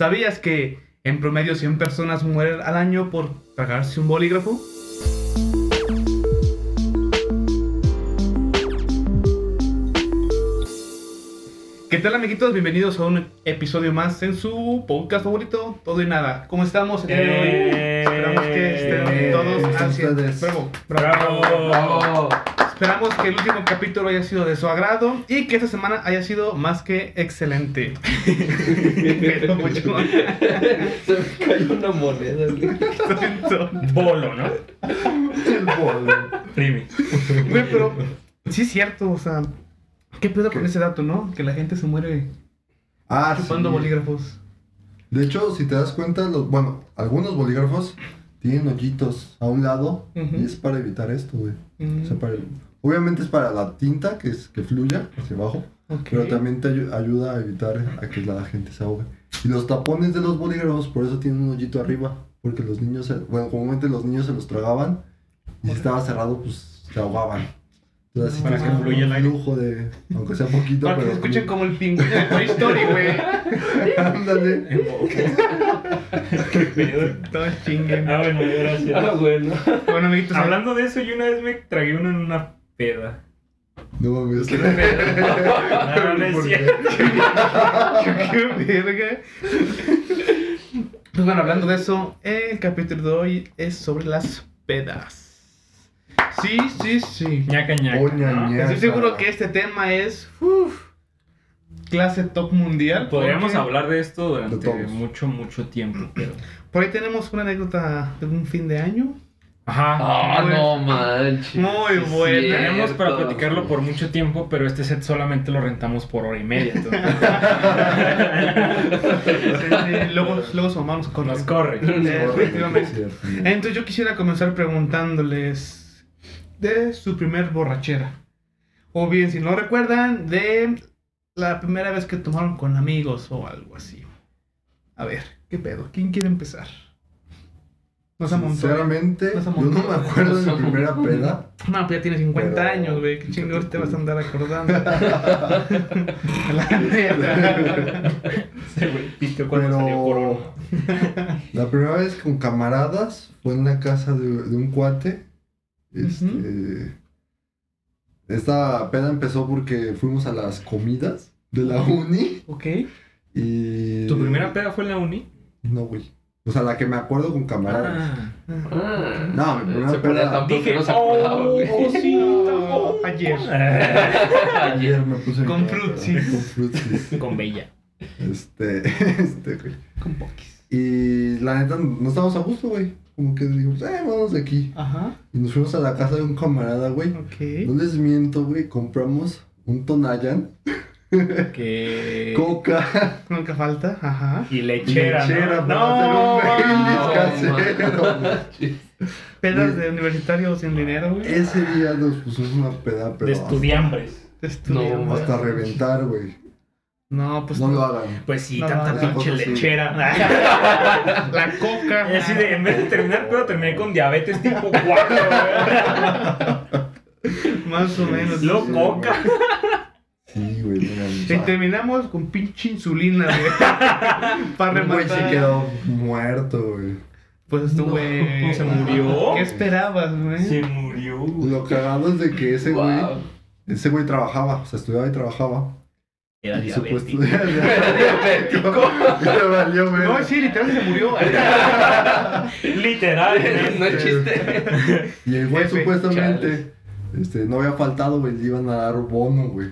¿Sabías que en promedio 100 personas mueren al año por tragarse un bolígrafo? ¿Qué tal amiguitos? Bienvenidos a un episodio más en su podcast favorito, Todo y Nada. ¿Cómo estamos el día de hoy? Eh, Esperamos que estén todos ¿cómo al 100. ustedes? Bravo, Bravo. Bravo. Esperamos que el último capítulo haya sido de su agrado y que esta semana haya sido más que excelente. Pero mucho. Se me cayó una moneda. Bolo, ¿no? El bolo. Primi. Güey, pero sí es cierto, o sea, ¿qué pedo con ese dato, no? Que la gente se muere Ah, chupando sí. bolígrafos. De hecho, si te das cuenta, los, bueno, algunos bolígrafos tienen hoyitos a un lado y es para evitar esto, güey. Mm, O sea, para- obviamente es para la tinta que, es, que fluya hacia abajo, pero también te ayu- ayuda a evitar a que la gente se ahogue. Y los tapones de los bolígrafos por eso tienen un hoyito arriba, porque los niños, se- bueno, comúnmente los niños se los tragaban y si estaba cerrado, pues se ahogaban. Entonces, así Para que un fluya el aire. flujo de, aunque sea poquito, Para que pero se escuchen como el pingüino de Toy Story, güey. Ándale. Qué pedo. Todos chinguen. Ah, bueno, gracias. Ah, bueno. Bueno, amiguitos, Hablando de eso, yo una vez me tragué uno en una peda. No mames. Qué pedo. No, no es cierto. qué verga. Pues bueno, hablando de eso, el capítulo de hoy es sobre las pedas. Sí, sí, sí. ñaca ñaca. Estoy seguro que este tema es uf, clase top mundial. Podríamos porque hablar de esto durante mucho, mucho tiempo, pero... Por ahí tenemos una anécdota de un fin de año. Ajá. Ah, Muy- no manches. muy cierto. Tenemos para platicarlo por mucho tiempo, pero este set solamente lo rentamos por hora y media. entonces- Sí, sí, luego, luego su mamá nos corre. Nos corre. Efectivamente. Cierto. Entonces yo quisiera comenzar preguntándoles de su primer borrachera. O bien, si no recuerdan, de la primera vez que tomaron con amigos o algo así. A ver, ¿qué pedo? ¿Quién quiere empezar? No se amontó. Sinceramente, No se yo no me acuerdo de mi se primera peda. No, pues ya tiene 50 Pero- años, güey. ¿Qué chingados te vas a andar acordando? La neta. Ese güey cuando salió Corona. Pero la primera vez con camaradas fue en la casa de, de un cuate. Este, Esta peda empezó porque fuimos a las comidas de la uni ok. y... ¿Tu primera peda fue en la uni? No, güey. O sea, la que me acuerdo con camaradas. Ah. Ah, No, mi primera se peda- que Dije, no se acordaba, oh, güey. Oh, ayer. Ayer me puse Con frutsis. Con frutsis. Con Bella. Este, este, güey. Con poquis. Y la neta, no estábamos a gusto, güey. Como que dijimos, eh, vamos de aquí. Ajá. Y nos fuimos a la casa de un camarada, güey. No Ok. les miento, güey. Compramos un Tonayan, Que... coca, Nunca falta. Ajá. Y lechera, lechera ¿no? No, manches. Pedas Güey. de universitarios sin dinero, güey. Ese día nos pusimos una peda, pero De estudiambres. De estudiante. No, hasta reventar, güey. No, pues No lo hagan. Pues sí, No, tanta no, pinche no, sí. lechera. La coca. Y así de, en vez de terminar pedo, terminé con diabetes tipo 4, Más o menos. Lo Sí, coca. Sí, güey, no mames. Y terminamos con pinche insulina, güey. Para Un güey rematar. sí quedó muerto, güey. Pues estuve. ¿Se murió? ¿Qué esperabas, güey? Se murió. Lo cagado es de que ese güey, Wow. ese güey trabajaba, o sea, estudiaba y trabajaba. Era y diabético. Diabético. Le valió, güey. No, sí, literal se murió. Literal. No es chiste. Y el güey supuestamente este, no había faltado, güey, le iban a dar bono, güey.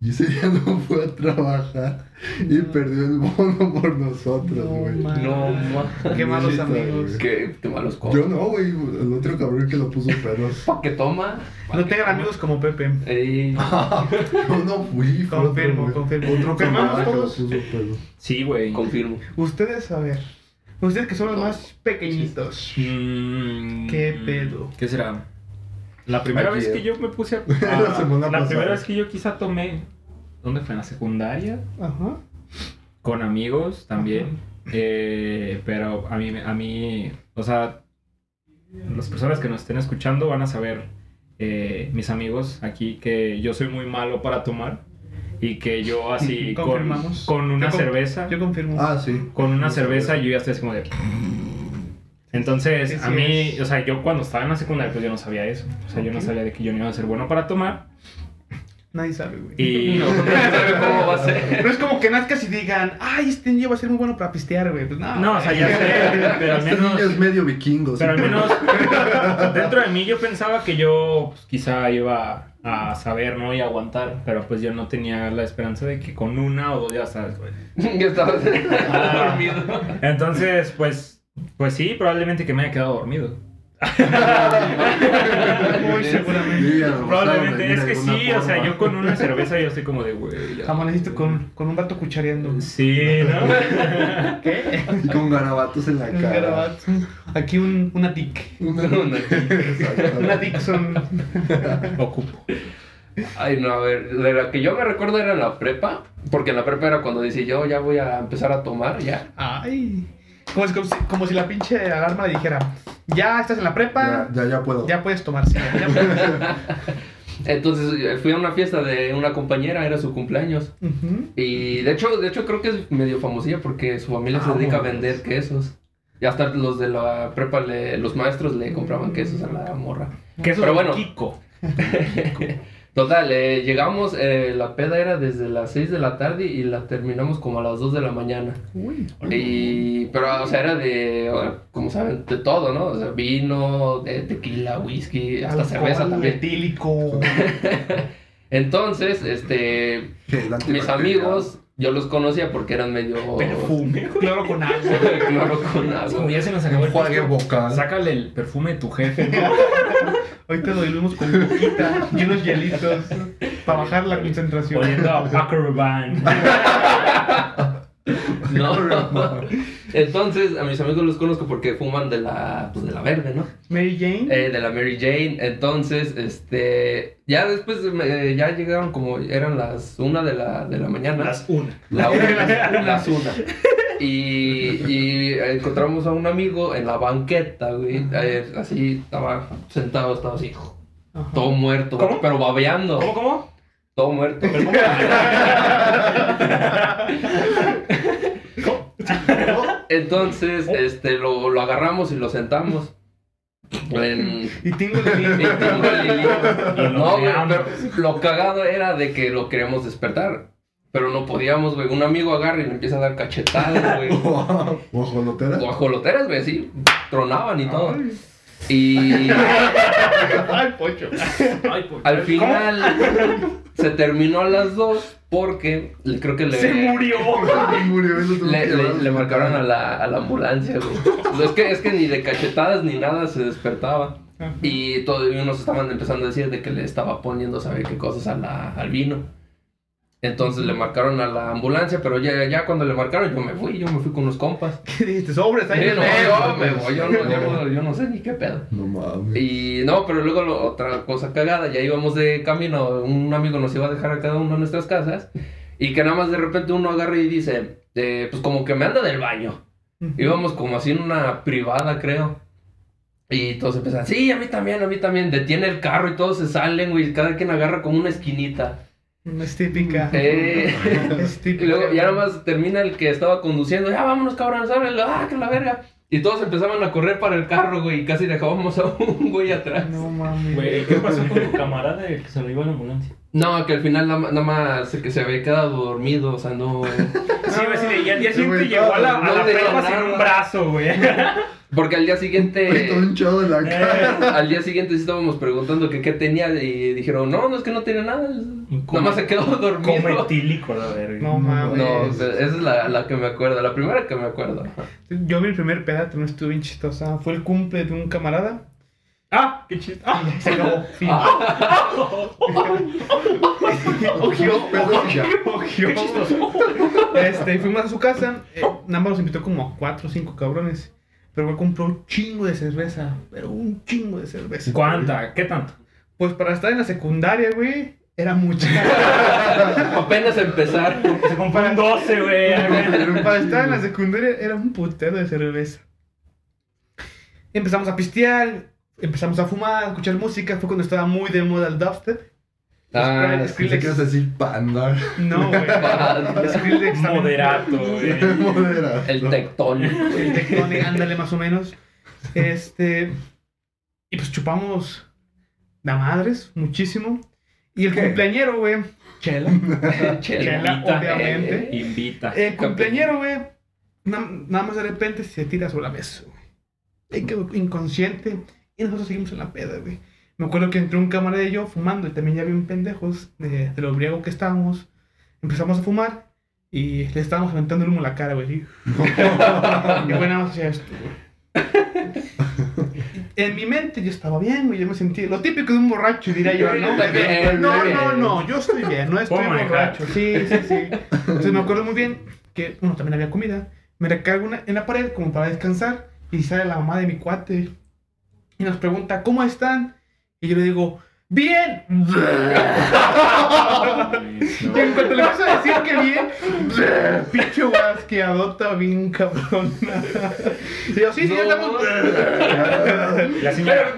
Y ese día no fue a trabajar y No. perdió el bono por nosotros, No, güey. No, ma. Qué malos Neta, amigos. güey. Qué, qué malos Yo cosas. no, güey, el otro cabrón que lo puso pedo. ¿Pa' qué toma? No tengan amigos como Pepe. Ey. Yo no fui, otro, Confirmo, confirmo. Otro ¿Confirmamos camarada que lo todos? puso pedo. Sí, güey. Confirmo. Ustedes, a ver. Ustedes que son los más pequeñitos. Mm, ¿Qué pedo? ¿Qué será? La primera vez que yo me puse a. La semana la primera vez que yo quizá tomé. ¿Dónde fue? ¿En la secundaria? Ajá. Con amigos también. Eh, pero a mí, a mí, o sea, las personas que nos estén escuchando van a saber, eh, mis amigos aquí, que yo soy muy malo para tomar. y que yo así con, Confirmamos. con una Yo con- cerveza, Yo confirmo. Ah, sí. con una Una cerveza cerveza. yo ya estoy así como de... Entonces, Sí, a sí mí, es. o sea, yo cuando estaba en la secundaria, pues yo no sabía eso. O sea, yo no sabía de que yo no iba a ser bueno para tomar. Nadie sabe, güey. Y... No, no sabe cómo va a ser. No es como que nazcas y digan, ay, este niño va a ser muy bueno para pistear, güey. Pues no. No, o sea, ya sé, pero al Este menos... niño es medio vikingo. Pero al menos dentro de mí yo pensaba que yo pues, quizá iba a saber, ¿no? Y aguantar. Pero pues yo no tenía la esperanza de que con una o dos ya sabes, güey. Yo estaba Ah. dormido. Entonces, pues, pues sí, probablemente que me haya quedado dormido. Muy seguramente. Probablemente, es que sí, o sea, yo con una cerveza yo estoy como de, güey. ya. Amaneciste con, con un vato cuchareando. Sí, ¿no? ¿Qué? Y con garabatos en la Un cara. garabato. Aquí un, una tic. Una, Una- Exacto. Una Dixon. Ocupo. Ay, no, a ver, de la que yo me recuerdo era en la prepa, porque en la prepa era cuando decía yo ya voy a empezar a tomar, ya. Ay. Como, si- como si, como si la pinche alarma le dijera, ya estás en la prepa, Ya, ya, ya puedo. ya, puedes tomar, sí, ya puedes. Entonces eh, fui a una fiesta de una compañera, era su cumpleaños. Y de hecho, de hecho creo que es medio famosilla porque su familia se dedica a vender quesos. Y hasta los de la prepa, le- los maestros le compraban quesos a la morra. Que eso Pero bueno. Kiko. Total, eh, llegamos, eh, la peda era desde las 6 de la tarde y la terminamos como a las 2 de la mañana. Uy. Y, pero, o sea, era de, como saben, de todo, ¿no? O sea, vino, de tequila, whisky, hasta Alcohol cerveza también. etílico. Entonces, este, mis amigos, yo los conocía porque eran medio... Perfume. Cloro con agua. Cloro con Como agua. ya se nos acabó el Enjuague vocal. Sácale el perfume de tu jefe, ¿no? Hoy te doy con coquita y unos hielitos para bajar la concentración. Oliendo a Rabanne. No. Entonces, a mis amigos los conozco porque fuman de la, pues, de la verde, ¿no? Mary Jane. Eh, de la Mary Jane. Entonces, este, ya después me- ya llegaron como, eran las una de la, de la mañana. Las una. La una, las una. Y, y encontramos a un amigo en la banqueta, güey. Eh, así, estaba sentado, estaba así, Ajá. todo muerto, ¿Cómo? pero babeando. ¿Cómo, cómo? Todo muerto. Entonces, este, lo, lo agarramos y lo sentamos. En, Y tengo y tengo el hilito. Y lo No, güey, veamos. pero lo cagado era de que lo queríamos despertar. Pero no podíamos, güey. Un amigo agarra y le empieza a dar cachetadas, güey. Wow. Guajolotera. Guajoloteras, güey, así. Tronaban y todo. Y Ay, pocho. Ay, por- al final se terminó a las dos porque creo que le... Se murió. Murió, eso Le, le- le marcaron a la, a la ambulancia, güey. Es que, es que ni de cachetadas ni nada se despertaba. Y todos unos estaban empezando a decir de que le estaba poniendo saber qué cosas a la- al vino. Entonces le marcaron a la ambulancia, pero ya, ya cuando le marcaron yo me fui, yo me fui con unos compas. ¿Qué dijiste? Sobres, ahí Sí, no, yo me voy, yo no, yo no- yo no sé ni qué pedo. No mames. Y no, pero luego lo- otra cosa cagada, ya íbamos de camino, un amigo nos iba a dejar a cada uno en nuestras casas y que nada más de repente uno agarra y dice, eh, pues como que me anda del baño. Ujú. Íbamos como así en una privada, creo. Y todos empiezan, sí, a mí también, a mí también. Detiene el carro y todos se salen, güey. Cada quien agarra como una esquinita. Es típica. Eh, Es y típica. luego ya nada más termina el que estaba conduciendo. Ya vámonos, cabrones, ábrele. Ah, que la verga. Y todos empezaban a correr para el carro, güey. Y casi dejábamos a un güey atrás. No mames. Güey, ¿qué pasó con tu camarada que se lo iba a la ambulancia? No, que al final nada, más que se había quedado dormido. O sea, no. Sí, güey, sí, y al día siguiente llegó a la, a no la tenía prepa sin un brazo, güey. Porque al día siguiente. todo hinchado de la cara. Al día siguiente sí estábamos preguntando que qué tenía y dijeron, no, no es que no tiene nada. Nada más se quedó dormido. Come etílico, la verga. No mames. No, esa es la, la que me acuerdo, la primera que me acuerdo. Yo mi primer pedazo no estuvo bien chistosa. Fue el cumple de un camarada. Ah, qué chiste. Ah, se acabó. Ya. qué chistoso. Este, fuimos a su casa. eh, nada más nos invitó como a cuatro o cinco cabrones. Pero me compró un chingo de cerveza. Pero un chingo de cerveza. ¿Cuánta? ¿Qué tanto? Pues para estar en la secundaria, güey, era mucha. Apenas empezar. Se compró un 12, güey. Pero para estar en la secundaria era un putero de cerveza. Empezamos a pistear, empezamos a fumar, a escuchar música. Fue cuando estaba muy de moda el dubstep. Ah, Skrillex. A decir panda. No, güey. Skrillex. Moderato, güey. Modera. El tectón. El Tectonic, ándale más o menos. Este. Y pues chupamos de a madres, muchísimo. Y el cumpleañero, güey. Chela. Chela. Chela, Invita. obviamente. Invita. El cumpleañero, güey. na- nada más de repente se tira sobre la mesa, güey. Inconsciente. Y nosotros seguimos en la peda, güey. Me acuerdo que entró un camarada y yo fumando y también ya bien pendejos de, de lo briago que estábamos. Empezamos a fumar y le estábamos aventando el humo a la cara, güey. Y nada más hacía esto, güey. En mi mente yo estaba bien, güey. Yo me sentí lo típico de un borracho, diría yo, ¿no? Bien, No, no, no, yo estoy bien, no estoy borracho. Sí, sí, sí. Entonces me acuerdo muy bien que, bueno, también había comida. Me recargo una- en la pared como para descansar y sale la mamá de mi cuate y nos pregunta, ¿cómo están? Y yo le digo, ¡bien! Y en cuanto le empiezo a decir que bien, pinche guasqueadota bien cabrón. Y yo, sí, sí, No. estamos. La señora.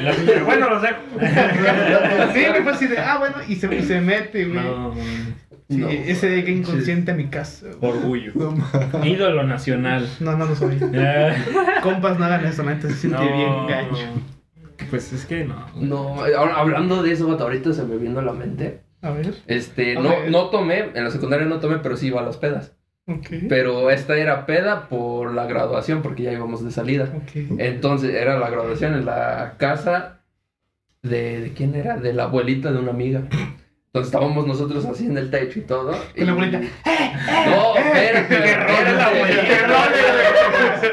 La señora. Bueno, los dejo. Sí, me fue así de, ah, bueno, y se, y se mete, güey. No, Sí, No. ese de que inconsciente a mi casa. orgullo. No. Ídolo nacional. No, no lo soy. Compas, no hagan eso, la neta se siente no. bien gacho. Pues es que no. No, hablando de eso, vato, ahorita se me vino a la mente. A ver. Este, A no, ver. no tomé, en la secundaria no tomé, pero sí iba a las pedas. Ok. Pero esta era peda por la graduación, porque ya íbamos de salida. Ok. Entonces, era la graduación en la casa de, ¿de quién era? De la abuelita de una amiga. Entonces estábamos nosotros así en el techo y todo. Con la y- abuelita. No, espérate, ¡Qué rol la abuelita! espérate.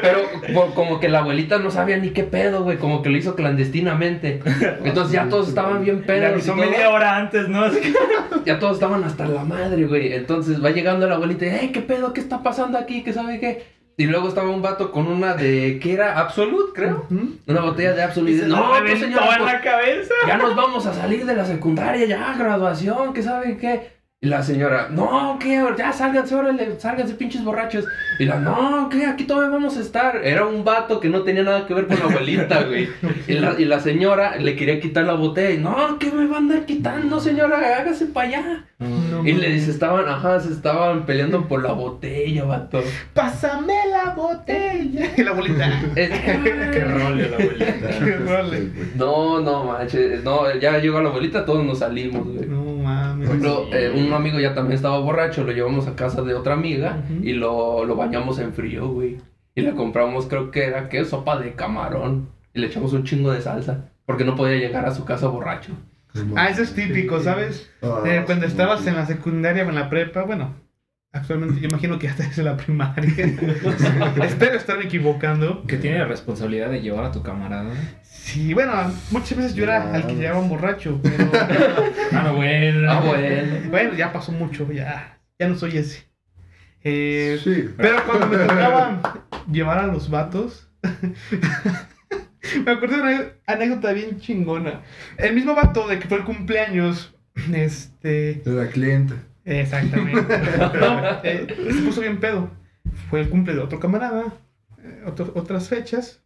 ¡Qué rol, Pero como- que la abuelita no sabía ni qué pedo, güey. Como que lo hizo clandestinamente. Entonces ya todos estaban bien pedos. y todo. media hora antes, ¿no? Ya todos estaban hasta la madre, güey. Entonces va llegando la abuelita y, "Ey, ¿qué pedo? ¿Qué está pasando aquí? ¿Qué sabe qué? Y luego estaba un vato con una de, ¿qué era? Absolute, creo. Una botella de. Y dice, No, no, pues señora, en pues, la cabeza. ya nos vamos a salir de la secundaria, ya, graduación, ¿qué sabe qué? Y la señora, no, ¿qué? Ya sálganse, órale, sálganse pinches borrachos. Y la, no, ¿qué? Aquí todavía vamos a estar. Era un vato que no tenía nada que ver con la abuelita, güey. Y la, y la señora le quería quitar la botella. Y, no, ¿qué me va a andar quitando, señora? Hágase para allá. No Y le dice, estaban, ajá, se estaban peleando por la botella, vato. Pásame la botella. Y la abuelita. Es- Qué rol de la abuelita. Qué role. No, no, manches. No, ya llegó la abuelita, todos nos salimos, güey. No mames. Por ejemplo, eh, un amigo ya también estaba borracho, lo llevamos a casa de otra amiga y lo, lo bañamos en frío, güey. Y le compramos, creo que era, ¿qué? Sopa de camarón. Y le echamos un chingo de salsa, porque no podía llegar a su casa borracho. Ah, eso es típico, ¿sabes? Ah, Eh, cuando estabas en la secundaria o en la prepa, bueno, actualmente yo imagino que ya estás en la primaria. Espero estarme equivocando. Que tiene la responsabilidad de llevar a tu camarada. Sí, bueno, muchas veces yo era al que llevaba un borracho, pero Ah, no, bueno. Ah, bueno. bueno, ya pasó mucho, ya, ya no soy ese. Eh, Sí. Pero cuando me tocaba llevar a los vatos, me acuerdo de una anécdota bien chingona. El mismo vato de que fue el cumpleaños, este, Era cliente. Exactamente, eh, se puso bien pedo. Fue el cumple de otro camarada, eh, otro- otras fechas.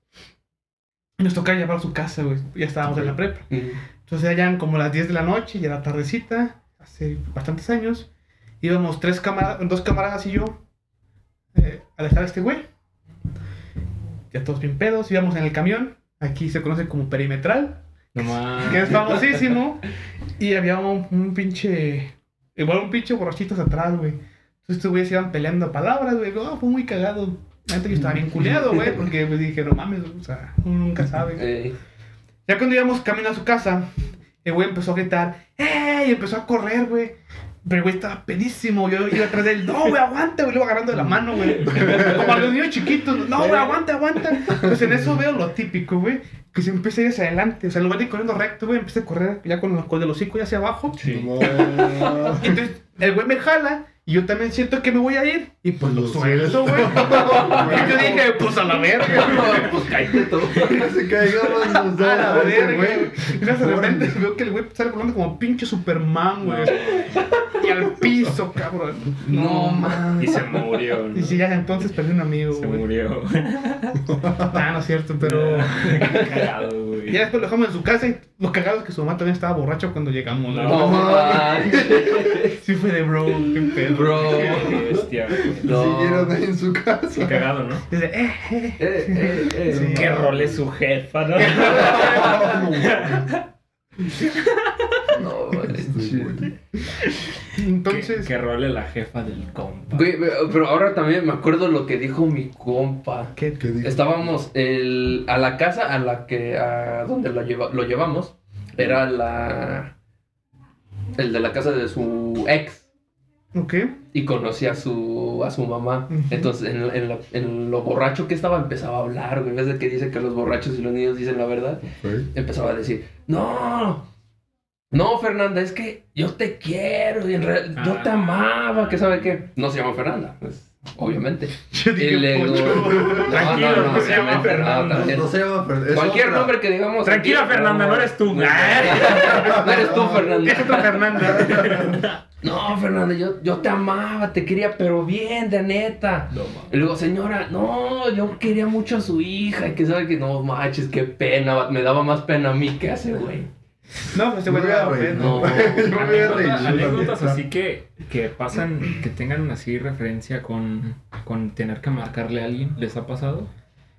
Y nos tocaba llevar a su casa, güey. Ya estábamos en la prepa. Entonces ya eran como las 10 de la noche, ya era tardecita, hace bastantes años. Íbamos tres camaradas, dos camaradas y yo eh, a dejar a este güey. Ya todos bien pedos, íbamos en el camión. Aquí se conoce como perimetral, No que es famosísimo. Y había un, un pinche, igual un pinche borrachitos atrás, güey. Entonces estos güeyes iban peleando a palabras, güey. Oh, fue muy cagado. Antes yo estaba bien culeado, güey, porque pues, dije, no mames, o sea, uno nunca sabe. Eh, Ya cuando íbamos camino a su casa, el güey empezó a gritar, ¡Ey! Y empezó a correr, güey. Pero el güey estaba pedísimo. Yo iba atrás de él, no, güey, aguanta, güey. Lo iba agarrando de la mano, güey. Como a los niños chiquitos, no, güey, aguanta, aguanta. Entonces en eso veo lo típico, güey. Que se empieza a ir hacia adelante. O sea, en lugar de ir corriendo recto, güey, empieza a correr ya con, con el hocico ya hacia abajo. Sí. Entonces el güey me jala. Y yo también siento que me voy a ir. Y pues lo suelto, güey. Y yo dije, pues a la verga, güey. pues cállate tú. Se caigaban los dos. A la verga, güey. güey. Y de repente veo que el güey sale volando como pinche Superman, güey. Y al piso, cabrón. No, No, man. Y se murió. ¿no? Y si ya entonces perdí un amigo, Se güey. murió. Ah, no es cierto, pero. Qué cagado, güey. Y ya después lo dejamos en su casa y lo cagado es que su mamá también estaba borracho cuando llegamos. No. No, manches. Sí fue de bro, qué pedo. Bro. Qué bestia, güey. No. Siguieron ahí en su Qué casa. cagado, ¿no? Dice, eh, eh. Eh, eh, eh. Sí. Qué rol es su jefa, ¿no? No, manches. Entonces, ¿Qué, qué rol es la jefa del compa? Güey, pero ahora también me acuerdo lo que dijo mi compa. ¿qué? ¿Qué dijo? Estábamos el, a la casa a la que a donde lo, lleva, lo llevamos era la el de la casa de su ex Ok. y conocía a su a su mamá. Entonces en, en la- en lo borracho que estaba empezaba a hablar, güey, en vez de que dice que los borrachos y los niños dicen la verdad, empezaba a decir, "No, no, Fernanda, es que yo te quiero y en real- yo te Ah. amaba, que sabe qué." No se llama Fernanda, pues obviamente. Yo Y dije, luego- Poncho. Tranquilo, no se llama Fernanda. también. No se llama Fer- es Cualquier otra. nombre que digamos. Tranquila, aquí, Fernanda, no eres tú. No eres tú, Fernanda. Es otra Fernanda. No, Fernanda, yo, yo te amaba, te quería, pero bien, de neta. No, Y luego, señora, no, yo quería mucho a su hija. Y que sabe que no manches, qué pena. Me daba más pena a mí que a ese güey. No, pues se vuelve voy a reír, No. Yo me voy a reír. Anécdotas, así que, que pasan, que tengan así referencia con, con tener que marcarle a alguien, ¿les ha pasado?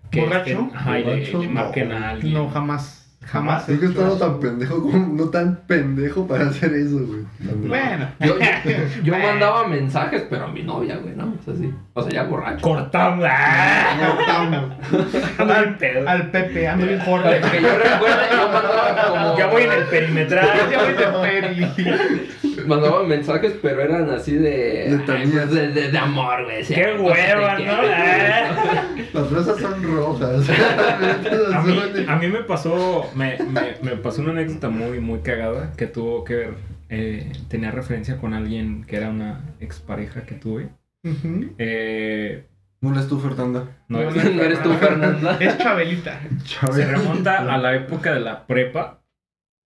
Que ¿Borracho? estén- ajá, y le, ¿Borracho? le marquen No. a alguien. No, jamás. Jamás. Es que he estaba hecho tan pendejo como no tan pendejo para hacer eso, güey. Bueno. Yo, yo, yo mandaba mensajes, pero a mi novia, güey, ¿no? O sea, sí. O sea, ya borracho. Cortamos. ¡Ah! Bien pedo. Al Pepe, ando bien gordo. Que que yo recuerdo, yo mandaba como. Ya voy en el perimetral. Ya voy de peri. Mandaba mensajes, pero eran así de. De, de, de amor, güey. ¡Qué "Cosas te hueva, quiero". no! Ah. Las rosas son rojas. A mí, a mí me pasó, me, me, me pasó una anécdota muy, muy cagada que tuvo que ver, eh, tenía referencia con alguien que era una expareja que tuve. Eh, No eres tú, Fernanda. no, No, es- No eres tú, Fernanda. Es Chabelita. se remonta a la época de la prepa,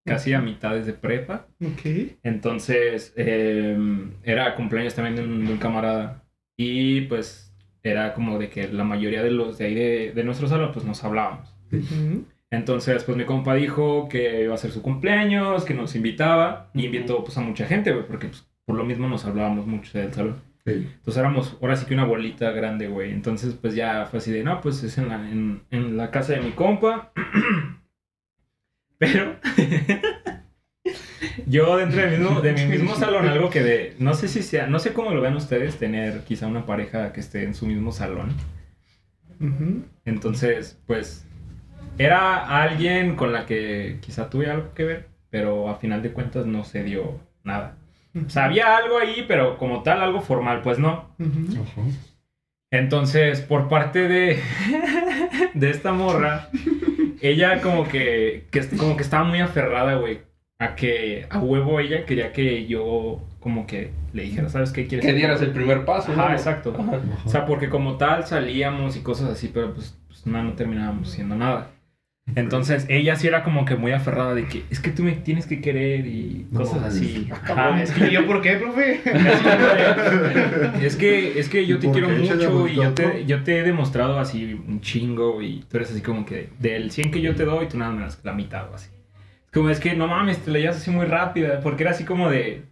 casi a mitades de prepa. Ok. Entonces, eh, era cumpleaños también de un, de un camarada. Y pues era como de que la mayoría de los de ahí de, de nuestro salón, pues nos hablábamos. Ujú. Entonces, pues mi compa dijo que iba a ser su cumpleaños, que nos invitaba. Y invitó pues a mucha gente, güey, porque pues, por lo mismo nos hablábamos mucho del salón. Sí. Entonces éramos ahora sí que una bolita grande, güey. Entonces, pues ya fue así de, no, pues es en la, en, en la casa de mi compa. Pero yo dentro de mi, mismo, de mi mismo salón, algo que de, no sé si sea, no sé cómo lo ven ustedes, tener quizá una pareja que esté en su mismo salón. Entonces, pues, era alguien con la que quizá tuve algo que ver, pero a final de cuentas no se dio nada. O sea, había algo ahí, pero como tal, algo formal, pues no. Entonces, por parte de, de esta morra, ella como que, que como que estaba muy aferrada, güey, a que a huevo ella quería que yo como que le dijera, ¿sabes qué quieres? Que dieras el primer paso. Ajá, ¿no? exacto. Ajá. O sea, porque como tal salíamos y cosas así, pero pues, pues no, no terminábamos siendo nada. Entonces ella sí era como que muy aferrada de que es que tú me tienes que querer y No, cosas mames. así. Ah, Ajá, es ¿Y que yo por qué, profe? es que, es que yo te ¿Por quiero mucho y yo te, yo te he demostrado así un chingo y tú eres así como que del 100 que yo te doy, tú nada más la mitad o así. Es como es que no mames, te la llevas así muy rápida, porque era así como de...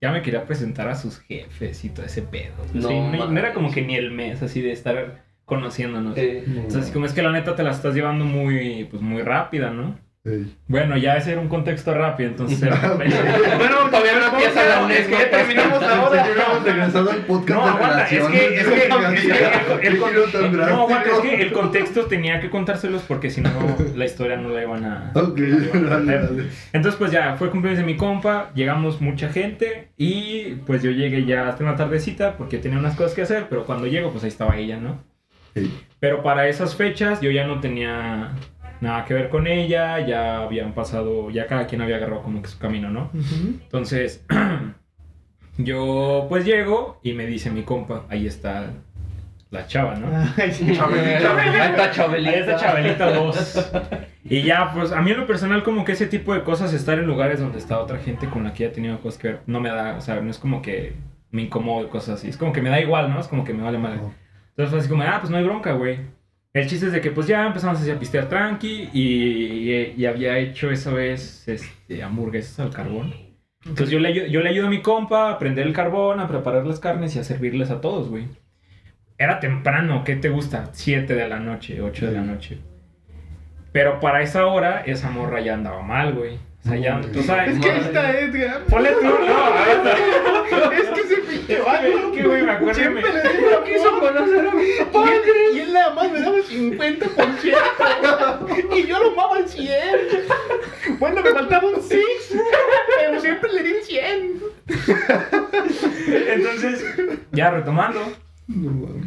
Ya me quería presentar a sus jefes y todo ese pedo. No Sí, no, no era como que ni el mes así de estar conociéndonos. Eh, Entonces, como es que la neta te la estás llevando muy, pues muy rápida, ¿no? Ey. Bueno, ya ese era un contexto rápido, entonces... Bueno, Todavía no empieza la es que ya anécdota. terminamos ahora. Regresando al podcast No, de aguanta, es que, es que, es que el, el- ¿Qué giro tan no, aguanta, es que el contexto tenía que contárselos porque si no, la historia no la iban a... Ok, dale, dale. Entonces, pues ya, fue cumpleaños de mi compa, llegamos mucha gente y pues yo llegué ya hasta una tardecita porque tenía unas cosas que hacer, pero cuando llego, pues ahí estaba ella, ¿no? Pero para esas fechas yo ya no tenía nada que ver con ella, ya habían pasado, ya cada quien había agarrado como que su camino, ¿no? Ujú. Entonces, yo pues llego y me dice mi compa, ahí está la chava, ¿no? Ay, sí. Ahí está Chabelita. Ahí está Chabelita 2. Y ya, pues a mí en lo personal como que ese tipo de cosas, estar en lugares donde está otra gente con la que ya he tenido cosas que ver, no me da, o sea, no es como que me incomodo cosas así, es como que me da igual, ¿no? Es como que me vale madre. Entonces fue así como, ah, pues no hay bronca, güey. El chiste es de que pues ya empezamos así a pistear tranqui y, y- y había hecho esa vez este, hamburguesas al carbón. Entonces yo le, yo le ayudo a mi compa a prender el carbón, a preparar las carnes y a servirles a todos, güey. Era temprano, ¿qué te gusta? 7 de la noche, 8 de la noche. Pero para esa hora, esa morra ya andaba mal, güey. O sea, ya, tú sabes. Es que ahí está Edgar. Ponle tú, no, Es que ese pinche vato. Es que, güey, me acuerdo que Siempre me- le digo No quiso conocer a mi Y él nada más me daba el 50%. y yo lo mamo al 100. Bueno, me faltaba un 6. Pero siempre le di el 100. Entonces, ya retomando,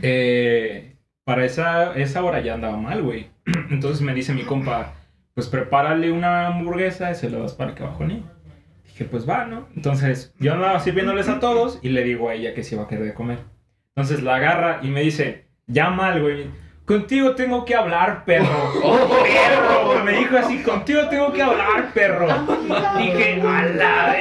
eh, para esa, esa hora ya andaba mal, güey. Entonces me dice mi compa, pues prepárale una hamburguesa y se lo das para que bajone. Dije, pues va, ¿no? Entonces yo andaba sirviéndoles a todos y le digo a ella que se iba a querer de comer. Entonces la agarra y me dice, ya mal, güey. Contigo tengo que hablar, perro. perro. Me dijo así, contigo tengo que hablar, perro. Dije, a la verga".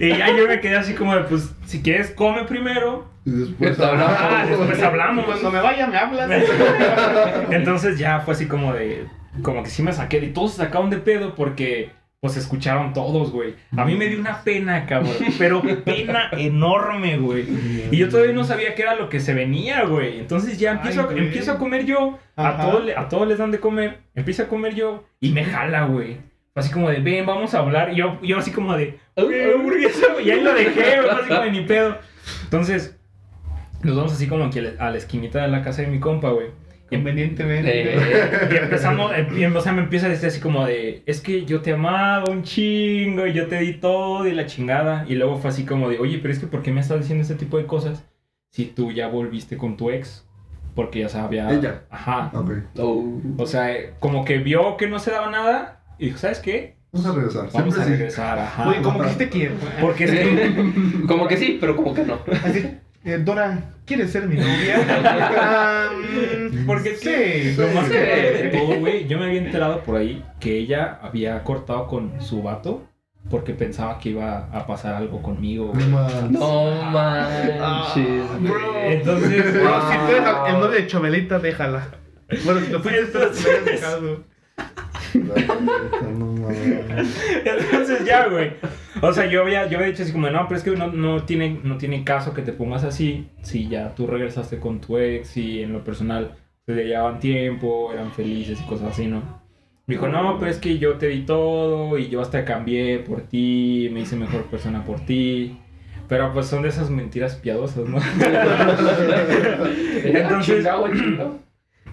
Y ya yo me quedé así como de, pues, si quieres, come primero. Y después hablamos. Ah, después hablamos. Cuando me vaya, me hablas. Entonces ya fue así como de, como que sí me saqué y todos se sacaron de pedo porque, pues, escucharon todos, güey. A mí me dio una pena, cabrón, pero pena enorme, güey. Y yo todavía no sabía qué era lo que se venía, güey. Entonces ya empiezo, a- Ay, empiezo a comer yo, a todos, a todos les dan de comer, empiezo a comer yo y me jala, güey. Así como de, ven, vamos a hablar. Y yo, yo así como de, "Güey, hamburguesa", Y ahí lo dejé, así como de ni pedo. Entonces, nos vamos así como que a la esquinita de la casa de mi compa, güey. Convenientemente. Eh, y empezamos, eh, y, o sea, me empieza a decir así como de, es que yo te amaba un chingo y yo te di todo y la chingada. Y luego fue así como de, oye, pero es que ¿por qué me estás diciendo este tipo de cosas si tú ya volviste con tu ex? Porque ya sabía... Ella. Ajá. Ok. oh. O sea, como que vio que no se daba nada y dijo, ¿sabes qué? Vamos a regresar. Vamos Siempre a sí. regresar, ajá. Oye, como que sí te quiero. Porque es que... Como que sí, pero como que no. Así, eh, Dora, ¿quieres ser mi novia? Ah, Porque es que sí. lo más Sí. de todo, güey, yo me había enterado por ahí que ella había cortado con su vato porque pensaba que iba a pasar algo conmigo. No más. No Ah, manches. bro. Entonces, Bro, si tú eres el novio de Chabelita, déjala. Bueno, si lo fuiste, tú lo dejado. Entonces ya, güey. O sea, yo había, yo había dicho así como, no, pero es que no, no, tiene, no tiene caso que te pongas así si ya tú regresaste con tu ex y en lo personal se llevaban tiempo, eran felices y cosas así, ¿no? Me dijo, no, pero es que yo te di todo y yo hasta cambié por ti, me hice mejor persona por ti. Pero pues son de esas mentiras piadosas, ¿no? Entonces-.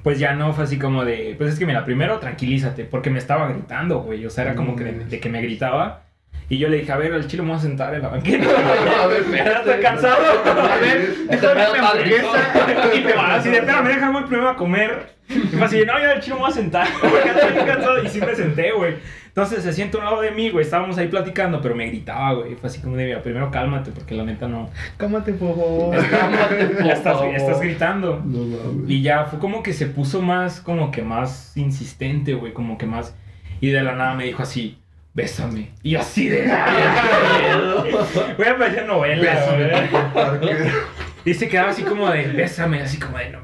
Pues ya no fue así como de, pues es que mira, primero tranquilízate, porque me estaba gritando, güey. O sea, era como que de, de que me gritaba. Y yo le dije, a ver, al chile me voy a sentar en la banqueta. A ver, Ya espérate. cansado. A ver, déjame está hamburguesa y te vas. Así de, espérame, déjame primero a comer. Y fue así, no, yo al chile me voy a sentar. Porque ya estoy cansado. Y sí me senté, güey. Entonces se sienta a un lado de mí, güey. Estábamos ahí platicando, pero me gritaba, güey. Fue así como de, mira, primero cálmate, porque la neta no. Cálmate, por favor. Cálmate, por Ya estás, favor. ya estás gritando. No mames. Y ya fue como que se puso más, como que más insistente, güey, como que más. Y de la nada me dijo así, bésame. Y así de. Voy a parecer novela, Bésame. Y se quedaba así como de, bésame, así como de, no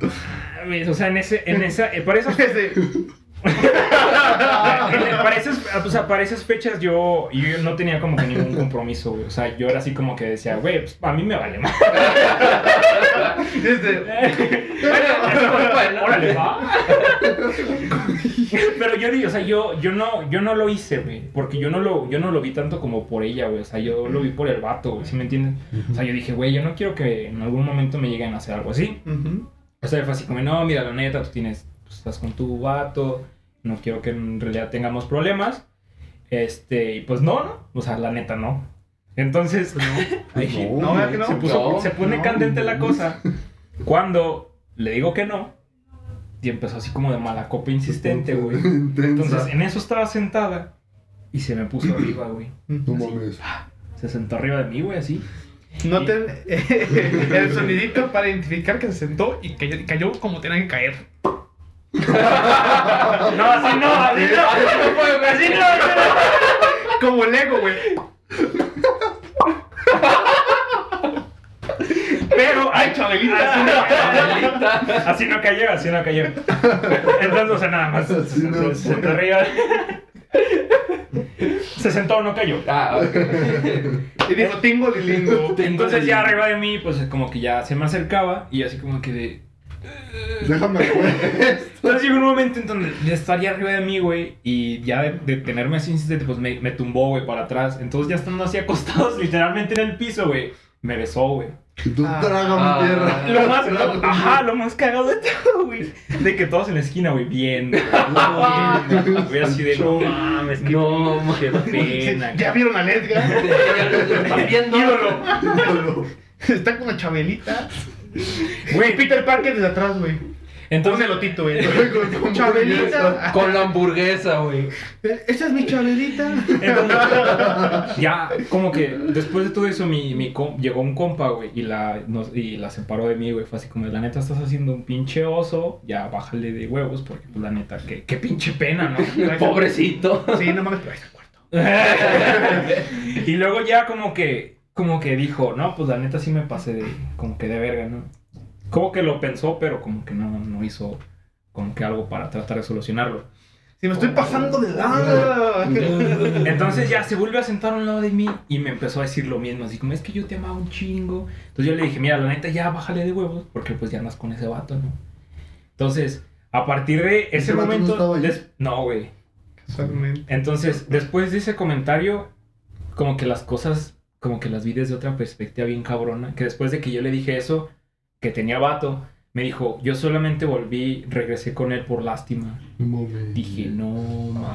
mames. O sea, en ese, en esa, eh, para esas, Ese- para esas, o sea, para esas fechas yo, yo no tenía como que ningún compromiso, güey. O sea, yo era así como que decía, güey, pues a mí me vale más. Órale, va. Pero yo digo, o sea, yo, yo no, yo no lo hice, güey. Porque yo no lo, yo no lo vi tanto como por ella, güey. O sea, yo lo vi por el vato, güey. ¿Sí me entiendes? O sea, yo dije, güey, yo no quiero que en algún momento me lleguen a hacer algo así. O sea, fue así como, no, mira, la neta, tú tienes, tú estás con tu vato. No quiero que en realidad tengamos problemas. Este, y pues no, ¿no? O sea, la neta, no. Entonces, Pues no, No, ¿verdad que no? se, puso- No, se pone no, candente no. la cosa. Cuando le digo que no, y empezó así como de mala copa insistente, güey. Entonces, en eso estaba sentada y se me puso arriba, güey. No mames. Se sentó arriba de mí, güey, así. Noten el sonidito para identificar que se sentó y cayó, cayó como tenía que caer. No, así no, así no. Así no. Como Lego, güey. Pero, ¡Ay, Chabelita! Abuelita. así no cayó, así no cayó. Entonces, o sea, nada más. Así se, no se sentó arriba. Se sentó, no cayó. Ah, ok. Y dijo, tingo lilingo. Entonces ya arriba de mí, pues como que ya se me acercaba y así como que de... Déjame pues. Entonces llegó un momento en donde ya estaría arriba de mí, güey, y ya de, de tenerme así insistente, pues me, me tumbó, güey, para atrás. Entonces ya estando así acostados literalmente en el piso, güey, me besó, güey. Tú Ah. trágame Ah. tierra. Lo más, lo- ajá, lo más cagado de todo, güey. De que todos en la esquina, güey, bien. Güey, así de, no mames, qué, No, qué pena. ¿Ya vieron a Edgar? ¿Están viendo? Ídolo. Está con la Chabelita. Güey, Peter Parker desde atrás, güey. entonces, Entonces lotito, güey. Con- Chabelita. Con la hamburguesa, güey. Esa es mi Chabelita. Entonces, ya, como que después de todo eso, mi, mi llegó un compa, güey, y la, nos- y la separó de mí, güey. Fue así como, la neta, estás haciendo un pinche oso, ya bájale de huevos, porque, pues, la neta, qué, qué pinche pena, ¿no? Pobrecito. Sí, no mames, pero ahí está el cuarto. y luego ya como que, como que dijo, no, pues, la neta sí me pasé de, como que de verga, ¿no? Como que lo pensó, pero como que no, no hizo como que algo para tratar de solucionarlo. Si me estoy pasando de lado. Entonces ya se vuelve a sentar a un lado de mí y me empezó a decir lo mismo, así como es que yo te amaba un chingo. Entonces yo le dije, mira, la neta ya bájale de huevos, porque pues ya andas con ese vato, ¿no? Entonces, a partir de ese, ¿Ese vato no momento... No, güey. Casualmente. Entonces, después de ese comentario, como que las cosas, como que las vi desde otra perspectiva bien cabrona, que después de que yo le dije eso, que tenía vato, me dijo, yo solamente volví, regresé con él por lástima. Dije, no, mames.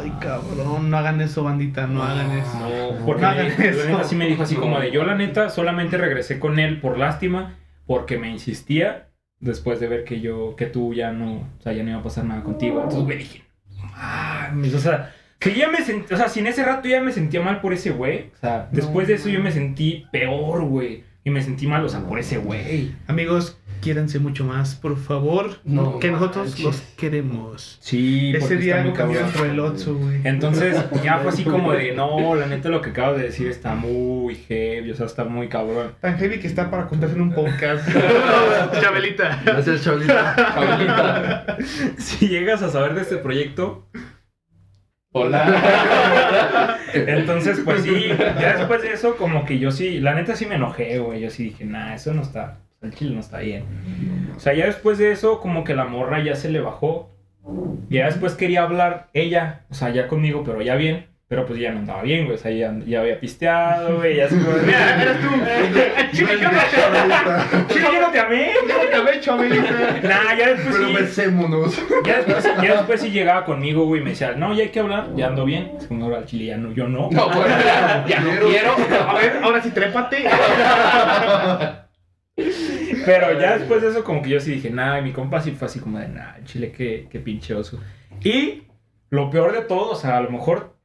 Ay, cabrón, no hagan eso, bandita, no hagan eso. No, porque No me- hagan la eso. neta sí me dijo así como de yo la neta solamente regresé con él por lástima porque me insistía después de ver que yo que tú ya no, o sea, ya no iba a pasar nada contigo. Entonces güey dije, mames, o sea, que ya me sentí, o sea, si en ese rato ya me sentía mal por ese güey, o sea, después de eso yo me sentí peor, güey, y me sentí mal, o sea, por ese güey. Amigos, quiéranse mucho más, por favor. No que nosotros manches. los queremos. Sí, Ese porque día algo cambió dentro del Otso, güey. Entonces ya fue así como de, no, la neta lo que acabas de decir está muy heavy, o sea, está muy cabrón. Tan heavy que está para contarse en un podcast. Chabelita. Gracias, Chabelita. Chabelita. Si llegas a saber de este proyecto, Hola. entonces pues sí, ya después de eso como que yo sí, la neta sí me enojé, güey, yo sí dije, nah, eso no está, el chile no está bien. O sea, ya después de eso como que la morra ya se le bajó, y ya después quería hablar ella, o sea, ya conmigo, pero ya bien. Pero pues ya no andaba bien, güey. O sea, ya, ya había pisteado, güey. Ya se Mira, eres tú. Chile, yo no Chile, yo no te amé. Yo te amé, Chabelita. Nah, ya después Pero sí. besémonos. Ya después, ya después sí llegaba conmigo, güey, y me decía, no, ya hay que hablar, ya ando bien. Es como ahora al chile, ya no, yo no. No, bueno, ya, ya no quiero. A ver, ahora sí, trépate. Pero ya después de eso, como que yo sí dije, nah, y mi compa sí fue así como de, nah, chile, qué, qué pinche oso. Y lo peor de todo, o sea, a lo mejor,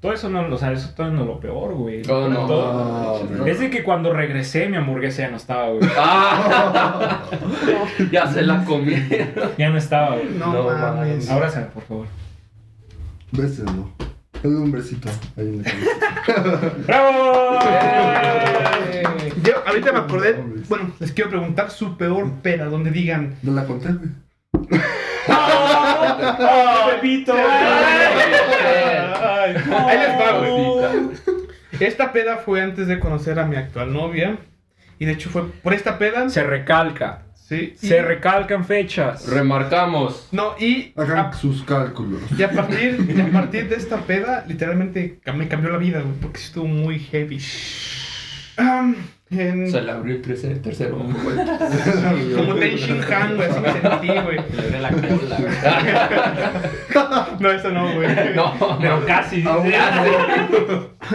todo eso no, o sea, eso todo no es lo peor, güey. Oh, no. todo no. Es de que cuando regresé, mi hamburguesa ya no estaba, güey. Ah, ya se la comieron. Ya no estaba, güey. No, No mames. mames. Abrázame, por favor. Béselo. Dale un besito ahí en la cabeza. ¡Bravo! Yo ahorita me acordé. Bueno, les quiero preguntar su peor peda, donde digan. No la conté, güey. ¡Oh, Pepito! Ay, ahí les va, güey. Pobrecita. Esta peda fue antes de conocer a mi actual novia. Y de hecho fue por esta peda. Se recalca. Sí. y- Se recalcan fechas. Remarcamos. No, y. Hagan a- sus cálculos. Y a partir, y a partir de esta peda, literalmente me cambió la vida, güey, porque estuvo muy heavy. Am, en- Se le abrió el tercer, tercer ojo, güey. como Ten Shin Han, güey, así me sentí, güey. Le abrió la cola, No, eso no, güey. No, Pero casi. Ah,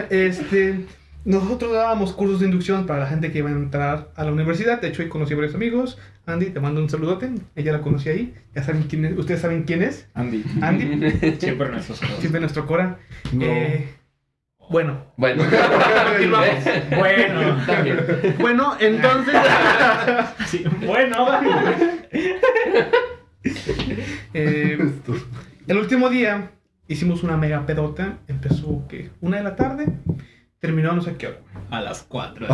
Este, nosotros dábamos cursos de inducción para la gente que iba a entrar a la universidad. De hecho, ahí conocí a varios amigos. Andy, te mando un saludote. Ella la conocí ahí. Ya saben quién es. Ustedes saben quién es. Andy. Andy, Siempre nuestros ojos. siempre nuestro Cora. No. Eh, bueno, Bueno. continuamos. Bueno. Bueno, entonces. Sí, bueno. eh, el último día hicimos una mega pedota. Empezó, ¿qué? Una de la tarde. terminó no sé qué hora. güey. A las 4.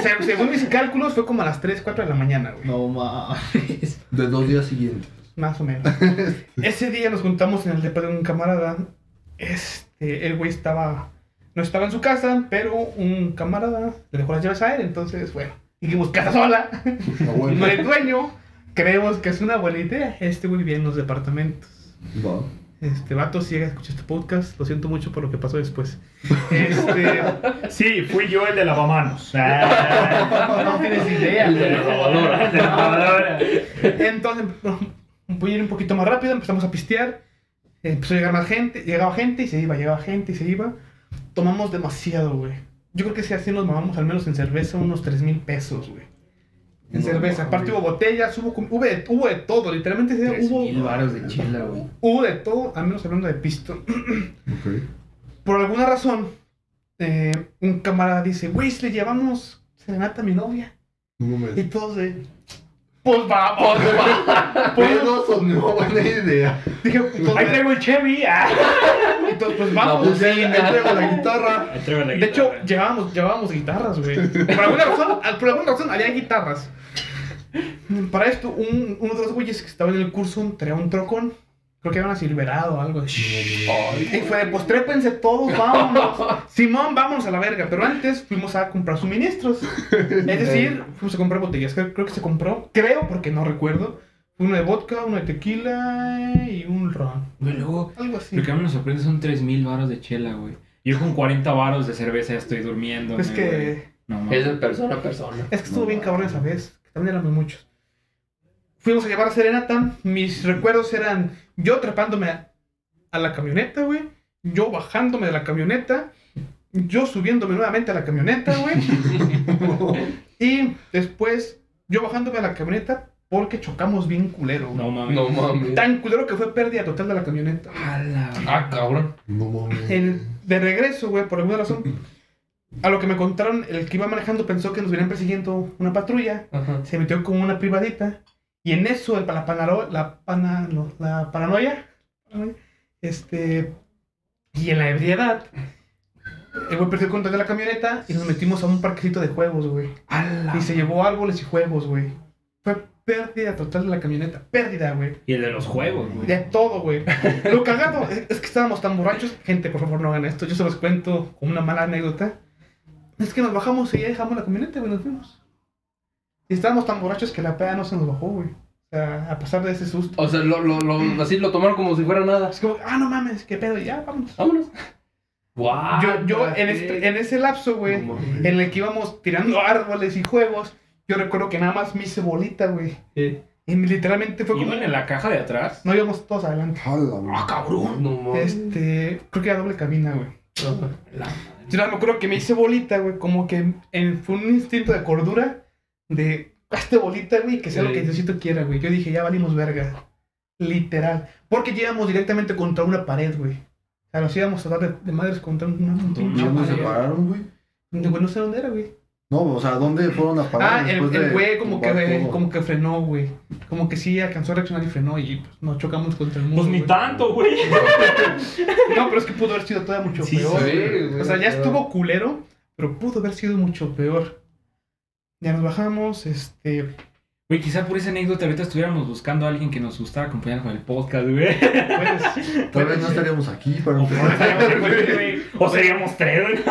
Se- según mis cálculos, fue como a las 3, 4 de la mañana, güey. No mames. De dos días siguientes. Más o menos. Ese día nos juntamos en el depa de un camarada. Este, el güey estaba. No estaba en su casa, pero un camarada le dejó las llaves a él. Entonces, bueno, dijimos casa sola. No hay dueño. Creemos que es una buena idea. Este güey vivía en los departamentos. Va. Este vato, si llega a escuchar este podcast, lo siento mucho por lo que pasó después. Este, Sí, fui yo el de lavamanos. No tienes idea. El de la lavadora. De lavadora. Entonces, voy a ir un poquito más rápido, empezamos a pistear. Empezó a llegar más gente, llegaba gente y se iba, llegaba gente y se iba. Tomamos demasiado, güey. Yo creo que si así nos mamamos al menos en cerveza unos 3 mil pesos, güey. En No cerveza. Aparte hubo botellas, hubo, hubo, de, hubo de todo, literalmente hubo, mil varos de chela, güey. hubo de todo, al menos hablando de pisto. Ok. Por alguna razón, eh, un camarada dice, güey, si le llevamos serenata a mi novia. Un Y momento. todos de, pues vamos, pues Pero son una buena idea. Dije, pues, Ahí traigo el Chevy. Ah. entonces, pues vamos. Pues ya, ahí traigo la guitarra. Ahí traigo la De hecho, llevábamos, llevábamos guitarras, güey. Por alguna razón, por alguna razón había guitarras. Para esto, un, uno de los güeyes que estaba en el curso traía un trocón. Creo que era una Silverado o algo. Y fue de, pues trépense todos, vámonos. Simón, vámonos a la verga. Pero antes fuimos a comprar suministros. Es decir, fuimos a comprar botellas. Creo, creo que se compró, creo, porque no recuerdo. Uno de vodka, uno de tequila y un ron. Güey, luego, Algo así. lo que a mí me sorprende son 3 mil varos de chela, güey. Yo con 40 varos de cerveza ya estoy durmiendo. Es que... No, Es de persona a persona. Es que estuvo bien cabrón esa vez, también éramos muchos. Fuimos a llevar a Serenata, mis recuerdos eran yo trepándome a, a la camioneta, güey, yo bajándome de la camioneta, yo subiéndome nuevamente a la camioneta, güey, y después yo bajándome a la camioneta porque chocamos bien culero, güey. No mames. No mames. Tan culero que fue pérdida total de la camioneta. A la- Ah, cabrón. No mames. El- de regreso, güey, por alguna razón, a lo que me contaron, el que iba manejando pensó que nos venían persiguiendo una patrulla. Ajá. se metió con una privadita y en eso el, la, panaro- la, pana- no, la paranoia, este, y en la ebriedad, el güey perdió el control de la camioneta y nos metimos a un parquecito de juegos, güey. Y se llevó árboles y juegos, güey. Fue pérdida total de la camioneta, pérdida, güey. Y el de los juegos, güey. De todo, güey. Lo cagado es, es que estábamos tan borrachos. Gente, por favor, no hagan esto. Yo se los cuento como una mala anécdota. Es que nos bajamos y ya dejamos la camioneta, güey, nos fuimos. Y estábamos tan borrachos que la peda no se nos bajó, güey. O sea, a pasar de ese susto. O sea, lo, lo, lo- así lo tomaron como si fuera nada. Es como, ah, no mames, qué pedo, ya, vámonos. Vámonos. Guau. Yo, yo en, este- en ese lapso, güey, No en el que íbamos tirando árboles y juegos, yo recuerdo que nada más me hice bolita, güey. Sí. Y literalmente fue como. ¿Iban en la caja de atrás? No íbamos todos adelante. ¡Ah, cabrón! No mames. Este. Creo que era doble cabina, güey. Yo nada más me acuerdo que me hice bolita, güey. Como que en- fue un instinto de cordura. De hazte bolita, güey. Que sea lo Sí. que Diosito quiera, güey. Yo dije, ya valimos verga. Literal. Porque llegamos directamente contra una pared, güey. O sea, nos íbamos a dar de, de madres contra una, un Contra ¿Y pinche dónde se pararon, güey? Güey, no sé dónde era, güey. No, o sea, ¿dónde fueron a parar? Ah, el, el güey como que, todo? como que frenó, güey. Como que sí alcanzó a reaccionar y frenó y pues, nos chocamos contra el muro. Pues ni güey. tanto, güey. No, pero es que pudo haber sido todavía mucho Sí, peor. sí, güey. o sea, ya pero- estuvo culero, pero pudo haber sido mucho peor. Ya nos bajamos, este. Güey, quizá por esa anécdota ahorita estuviéramos buscando a alguien que nos gustara acompañar con el podcast, güey. Puedes, Tal vez no estaríamos aquí para güey. O seríamos tres, güey.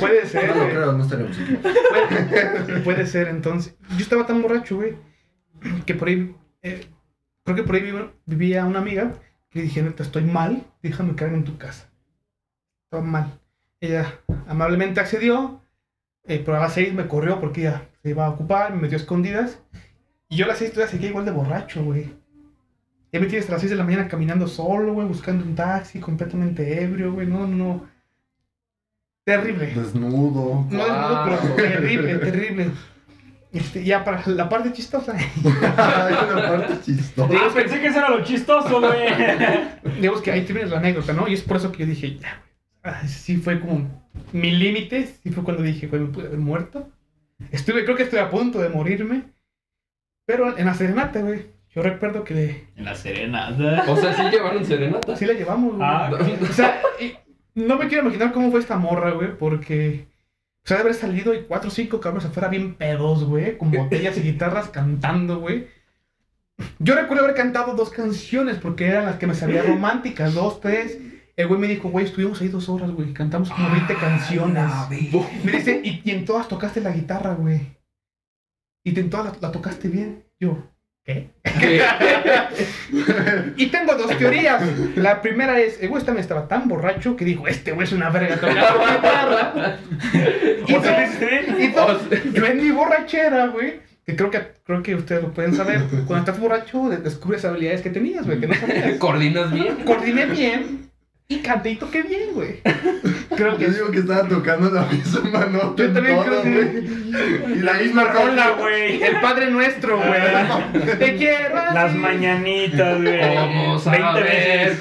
puede ser, No güey. creo, no estaríamos aquí. Puede, puede ser, entonces. Yo estaba tan borracho, güey, que por ahí. eh, creo que por ahí vivía una amiga. que Le dije, neta, estoy mal, déjame quedarme en tu casa. Estaba mal. Ella amablemente accedió, eh, pero a las seis me corrió porque ella se iba a ocupar, me metió a escondidas. Y yo a las seis todavía seguía igual de borracho, güey. Ya me tienes hasta las seis de la mañana caminando solo, güey, buscando un taxi, completamente ebrio, güey. No, no, no. Terrible. Desnudo. No desnudo, pero terrible, terrible. Este, ya para la parte chistosa. Una parte chistosa. Ah, pensé que eso era lo chistoso, güey. Digamos que ahí tienes la anécdota, ¿no? Y es por eso que yo dije, ya, güey. Ah, sí fue como mi límite. Sí fue cuando dije, güey, me pude haber muerto. Estuve, creo que estuve a punto de morirme. Pero en la serenata, güey. Yo recuerdo que En la serenata. O sea, sí llevaron serenata. sí la llevamos, güey. Ah, O sea, y No me quiero imaginar cómo fue esta morra, güey, porque. O sea, de haber salido y cuatro o cinco cabrones afuera bien pedos, güey, con botellas y guitarras cantando, güey. Yo recuerdo haber cantado dos canciones porque eran las que me sabían románticas, dos, tres. El güey me dijo, güey, estuvimos ahí dos horas, güey, cantamos como 20 canciones. Me dice, y, y en todas tocaste la guitarra, güey. Y en todas la, la tocaste bien. Yo, ¿qué? y tengo dos teorías. La primera es, el güey también estaba tan borracho que dijo, este güey es una verga tocando guitarra. y dos, y dos, yo en mi borrachera, güey, que creo que, creo que ustedes lo pueden saber, cuando estás borracho de- descubres habilidades que tenías, güey, que no sabías. ¿Coordinas bien? Coordiné bien y canté y toqué bien, güey. Creo que Yo digo que estaba tocando la misma nota. Yo también creo que- güey. Y la misma rola, güey. el Padre Nuestro, güey. Te quiero. así. Las mañanitas, güey. ¿Cómo 20 saber? veces.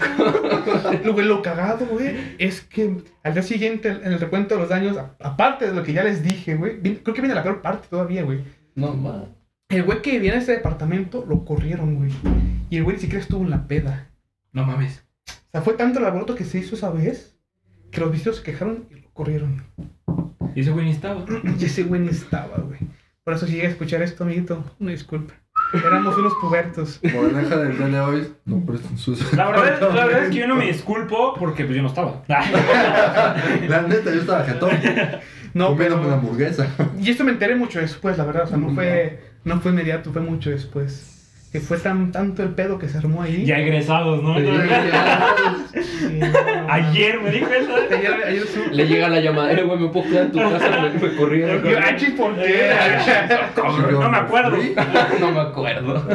Lo, cagado, güey, es que al día siguiente, en el recuento de los daños, a- aparte de lo que ya les dije, güey, creo que viene la peor parte todavía, güey. No, ma. El güey que viene a ese departamento lo corrieron, güey. Y el güey ni siquiera estuvo en la peda. No mames. O sea, fue tanto el alboroto que se hizo esa vez que los vecinos se quejaron y lo corrieron. Y ese güey ni estaba. Y ese güey ni estaba, güey. Por eso si llega a escuchar esto, amiguito, una disculpa. Éramos unos pubertos. Moraleja del día de hoy, no presten sus. La verdad, la verdad es que yo no me disculpo porque pues yo no estaba. La neta, yo estaba jetón. No, comiéndome una pero... hamburguesa. Y esto me enteré mucho después, la verdad. O sea, no fue, no fue inmediato, fue mucho después. Que fue tan, tanto el pedo que se armó ahí. Ya egresados, ¿no? Sí, ya. Sí, no, Ayer me dijo eso. Ayer, ayer su- Le llega la llamada, eh, güey, me puedo quedar en tu casa, me, me corrieron. Yo, ah, ¿por qué? No me acuerdo. No me acuerdo.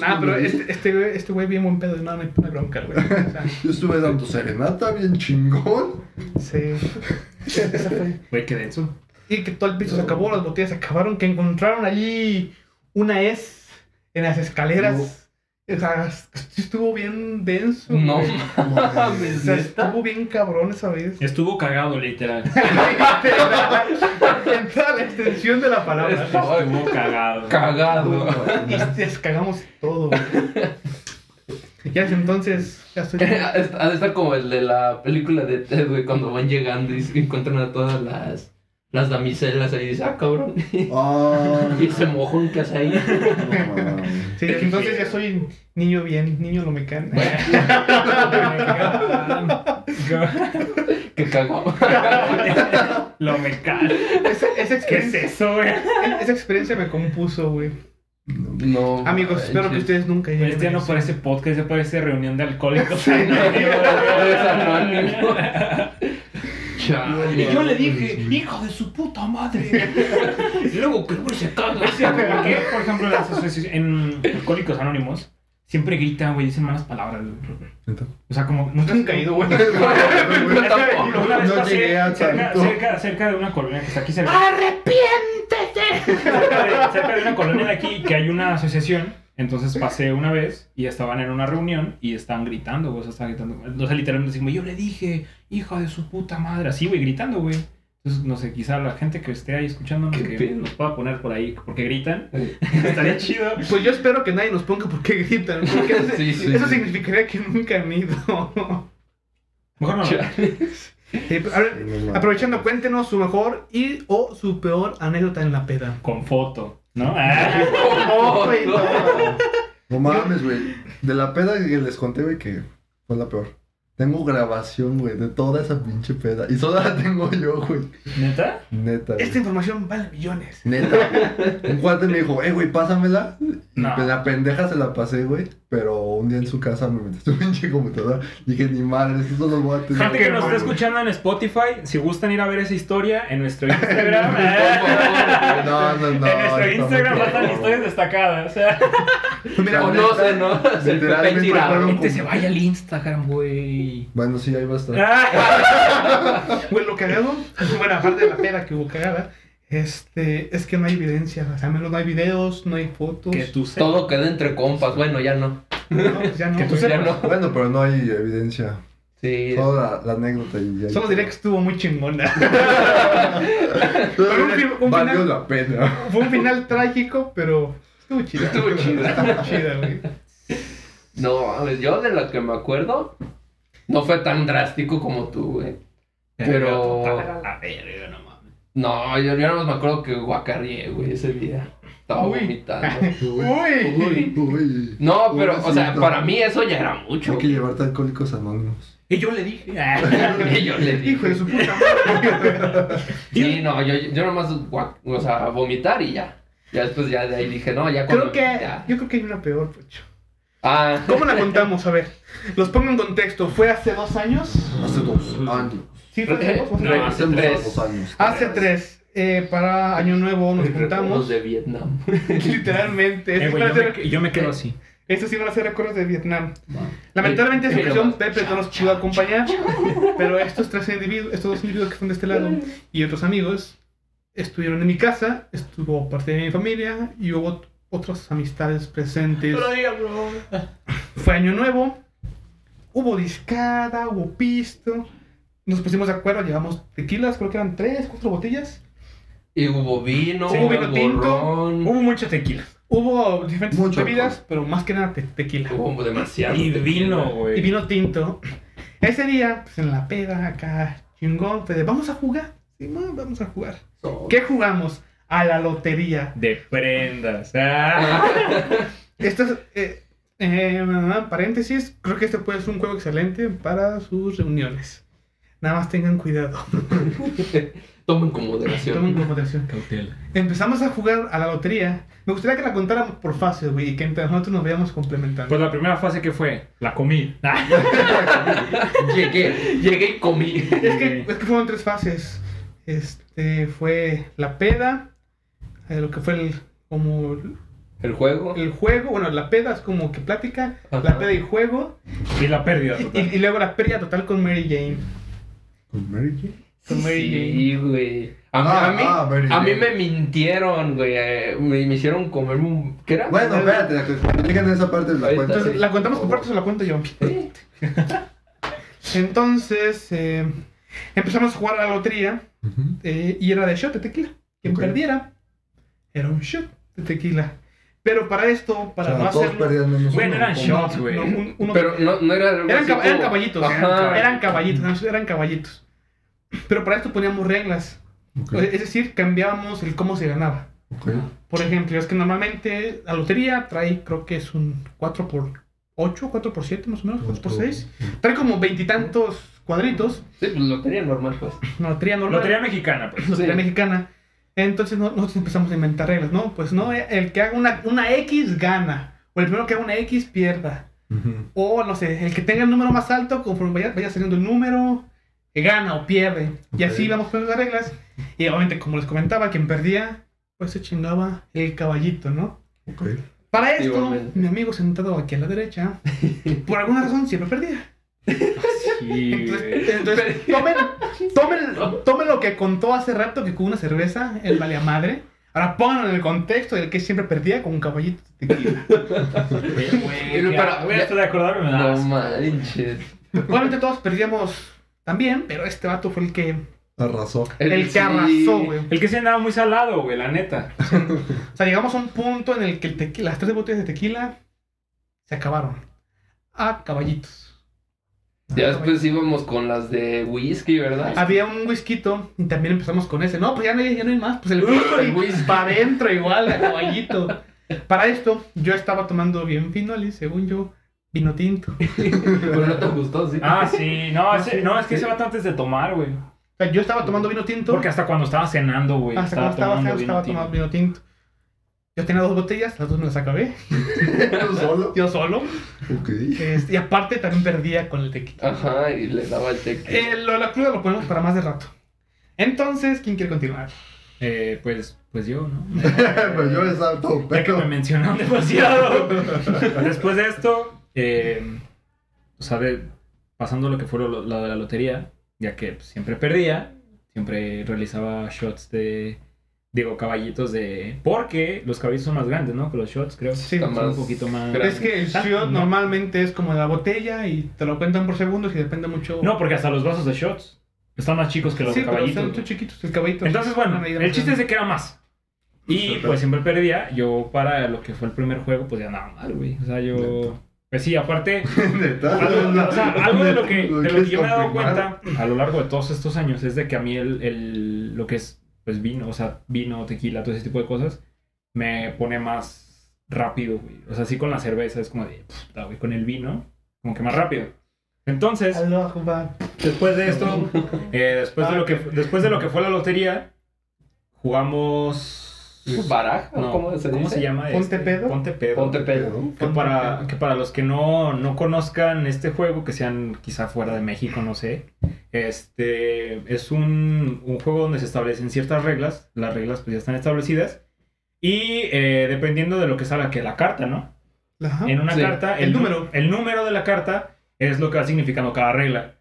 Nah, pero este, este güey, este güey bien buen pedo, no, no hay bronca, güey. O sea, Yo estuve dando serenata bien chingón. sí. Güey, qué denso. Y que todo el piso se acabó, las botellas se acabaron, que encontraron allí una S en las escaleras. O sea, sí estuvo bien denso. No güey. O sea, estuvo bien cabrón esa vez. Estuvo cagado, literal. en toda la extensión de la palabra. Estuvo cagado. Cagado. Y descagamos todo. güey. Ya entonces, ya estoy. Ha de estar como el de la película de Ted, güey, cuando van llegando y se encuentran a todas las, las damiselas ahí dice, ah, cabrón. Ah, Y ese mojón que hace ahí. no. Sí, que entonces ya soy niño bien, niño lo mecánico. Que cagado. Lo me cae. Esa, esa ¿Qué es eso, güey? esa experiencia me compuso, güey. No. Amigos, espero que ustedes nunca lleguen. Este ya no parece podcast, ya parece reunión de alcohólicos. Es anónimo. Chale. Y yo le dije, hijo de su puta madre. Y luego que el güey se caga. Que, por ejemplo, en las asociaciones- en Alcohólicos Anónimos, siempre gritan, güey, dicen malas palabras. O sea, como nunca he ido, güey. No llegué a cerca, tanto. cerca, cerca de una colonia que está aquí cerca. ¡Arrepiéntete! Cerca de, cerca de una colonia de aquí que hay una asociación. Entonces pasé una vez y estaban en una reunión y estaban gritando, güey. O sea, estaban gritando. Sea, literalmente decimos, yo le dije, hija de su puta madre. Así, güey, gritando, güey. Entonces, no sé, quizá la gente que esté ahí escuchándonos que pedo. nos pueda poner por ahí porque gritan. Estaría chido. Pues yo espero que nadie nos ponga por qué gritan. Porque Sí, sí, eso sí. significaría que nunca han ido. Mejor no. Sí, a ver, aprovechando, cuéntenos su mejor y o su peor anécdota en la peda. Con foto, ¿no? Ah. Güey, no. No mames, güey. De la peda que les conté, güey, que fue la peor. Tengo grabación, güey, de toda esa pinche peda. Y solo la tengo yo, güey. ¿Neta? Neta, güey. Esta información vale millones. Neta. Un cuate me dijo, eh, güey, pásamela. Y No. pues la pendeja se la pasé, güey. Pero un día en su casa me metí su pinche computadora. Dije, ni madre, esto lo voy a tener. Gente que nos está escuchando en Spotify, si gustan ir a ver esa historia en nuestro Instagram. No, no, no. en nuestro Instagram cabrón. historias destacadas. O sea, mira, Conoce, ¿no? Se Literalmente se vaya al Instagram, güey. Bueno, sí, ahí va a estar. Ah. Güey, lo cagado, bueno, aparte de la peda que hubo cagada, este, es que no hay evidencia. O sea, menos no hay videos, no hay fotos. Que tú sepas. Todo queda entre compas. Bueno, ya no. No, pues ya no. Que tú. Ya sepas. no. Bueno, pero no hay evidencia. Sí. Solo la, la anécdota y ya. Solo diré que estuvo muy chingona. Pero un un Valió final- la pena. Fue un final trágico, pero estuvo chida. Estuvo chida. Estuvo chida, güey. No, mames, yo de la que me acuerdo No fue tan drástico como tú, güey. Pero- total a la verga, no mames. No, yo, yo nada más me acuerdo que guacarrié, güey, ese día. Estaba Uy. vomitando. Uy. Uy. No, pero, o sea, para mí eso ya era mucho. Hay que llevarte alcohólicos anónimos. Y yo le dije. Y yo le dije. Hijo de su puta madre. Sí, no, yo, yo nomás, o sea, vomitar y ya. Ya después ya de ahí dije, no, ya cuando... Creo que, ya. yo creo que hay una peor, Pocho. Ah, ¿Cómo la contamos? A ver, los pongo en contexto. ¿Fue hace dos años? Hace dos años. Sí, fue hace dos. No, Hace, hace tres. dos años. hace tres. Eh, para Año Nuevo nos juntamos. de Vietnam. Literalmente. Eh, a yo, ser- me, yo me quedo así. estos sí van a ser recuerdos de Vietnam. Lamentablemente en esta Pero ocasión más. Pepe no nos pudo acompañar, pero estos tres individuos, estos dos individuos que están de este lado y otros amigos estuvieron en mi casa, estuvo parte de mi familia y hubo otras amistades presentes. digas, bro. Fue año nuevo, hubo discada, hubo pisto, nos pusimos de acuerdo, llevamos tequilas, creo que eran tres, cuatro botellas. Y hubo vino, Sí, hubo vino tinto, ron, Hubo mucho tequila. Hubo diferentes Mucho bebidas, alcohol. pero más que nada te- tequila. hubo demasiado. Y tequila. vino, güey. Y vino tinto. Ese día, pues en la peda, acá, chingón, de, vamos a jugar. Sí, ma, vamos a jugar. So- ¿Qué jugamos? A la lotería. De prendas. Ah. Esto es, eh, eh, paréntesis, creo que este puede ser un juego excelente para sus reuniones. Nada más tengan cuidado. Tomen con moderación. Tomen con moderación. Cautela. Empezamos a jugar a la lotería. Me gustaría que la contáramos por fases, güey, y que entre nosotros nos veamos complementando. Pues la primera fase que fue, la comí. Llegué, llegué y comí. Es que, es que fueron tres fases. Este fue la peda, eh, lo que fue el como El juego. el juego, bueno, la peda es como que plática, Ajá. la peda y juego, Y la pérdida y, total. y- y luego la pérdida total con Mary Jane. ¿Con Mary Jane? Con Mary Sí, güey. A, mí- Ah, a mí, ah, Mary a mí Jane. me mintieron, güey. eh, Me, me hicieron comer un... ¿Qué era? Bueno, espérate, cuando lleguen a esa parte de la cuenta. Entonces, ¿la contamos por partes o la cuento yo? Entonces, eh, empezamos a jugar a la lotería eh, y era de shot de tequila. Quien perdiera era un shot de tequila. Pero para esto, O para sea, no hacerlo... Bueno, eran ¿o shots, güey. no, Pero no, no era Eran, cab- eran como- caballitos, Ajá. eran caballitos, eran caballitos. Pero para esto poníamos reglas. Ok, Es decir, cambiábamos el cómo se ganaba. ok. Por ejemplo, es que normalmente la lotería trae, creo que es un 4 por 8, 4 por 7 más o menos, 4 por 6. Trae como veintitantos cuadritos. Sí, pues lotería normal, pues. Lotería normal. Lotería mexicana, pues. lotería Sí. mexicana. Entonces no- nosotros empezamos a inventar reglas, ¿no? Pues no, el que haga una, una X gana. O el primero que haga una X pierda. O no sé, el que tenga el número más alto, conforme vaya, vaya saliendo el número, que gana o pierde. Y así vamos poniendo las reglas. Y obviamente, como les comentaba, quien perdía, pues se chingaba el caballito, ¿no? Para esto, Igualmente. mi amigo sentado aquí a la derecha, por alguna razón siempre perdía. Sí, Entonces, tomen, tomen, tomen lo que contó hace rato que con una cerveza, el vale a madre. Ahora pónganlo en el contexto del que siempre perdía con un caballito de tequila. Güey, Pero, ya, güey, esto de acordarme me da No asco. manches. Obviamente todos perdíamos también, pero este vato fue el que, Arrasó. el que sí. arrasó, güey. El que se andaba muy salado, güey, la neta. O sea, llegamos a un punto en el que el tequila, las tres botellas de tequila se acabaron. A caballitos. Ya después íbamos con las de whisky, ¿verdad? Había un whisky y también empezamos con ese. No, pues ya no hay, ya no hay más. Pues el El whisky para adentro igual, a caballito. Para esto, yo estaba tomando bien finoli, según yo, vino tinto. Pero no te gustó, sí. Ah, sí. No, ese- sí, no es que sí. ese vato antes de tomar, güey. O sea, yo estaba tomando vino tinto. Porque hasta cuando estaba cenando, güey. hasta cuando estaba, tomando estaba, tomando vino tinto. Yo tenía dos botellas, las dos me las acabé. ¿Solo? Yo solo. Ok. Este, y aparte también perdía con el tequila. Ajá, y le daba el tequila. Eh, lo de la cruda lo ponemos para más de rato. Entonces, ¿quién quiere continuar? Eh, pues, pues yo, ¿no? Pues yo estaba todo Ya que me mencionaron demasiado. Después de esto, eh, o sea, de- pasando lo que fue lo, lo de la lotería, ya que pues, siempre perdía, siempre realizaba shots de, digo, caballitos de... Porque los caballitos son más grandes, ¿no? Que los shots, creo. Sí, son un poquito más... Es que el Ah, shot no. normalmente es como la botella y te lo cuentan por segundos y depende mucho. No, porque hasta los vasos de shots están más chicos que los sí, pero caballitos. son son chiquitos, el caballito. Entonces, bueno, el chiste es de que era más. Y Sí, pues siempre perdía. Yo para lo que fue el primer juego, pues ya andaba mal, güey. O sea, yo Pues sí, aparte, algo, o sea, algo de lo que, de lo que quieres yo me he dado cuenta a lo largo de todos estos años es de que a mí el, el- lo que es pues vino, o sea, vino, tequila, todo ese tipo de cosas, me pone más rápido, güey. O sea, sí con la cerveza es como de, puta, güey, con el vino, como que más rápido. Entonces, después de esto, eh, después, de lo que, después de lo que fue la lotería, jugamos... ¿Baraja? No, ¿Cómo se dice? llama? ¿Ponte este? pedo? Ponte pedo. Ponte pedo. Que para, que para los que no, no conozcan este juego, que sean quizá fuera de México, no sé, este es un, un juego donde se establecen ciertas reglas, las reglas pues ya están establecidas, y eh, dependiendo de lo que salga, que la carta, ¿no? Ajá. En una Sí, carta, el nu- número. el número de la carta es lo que va significando cada regla.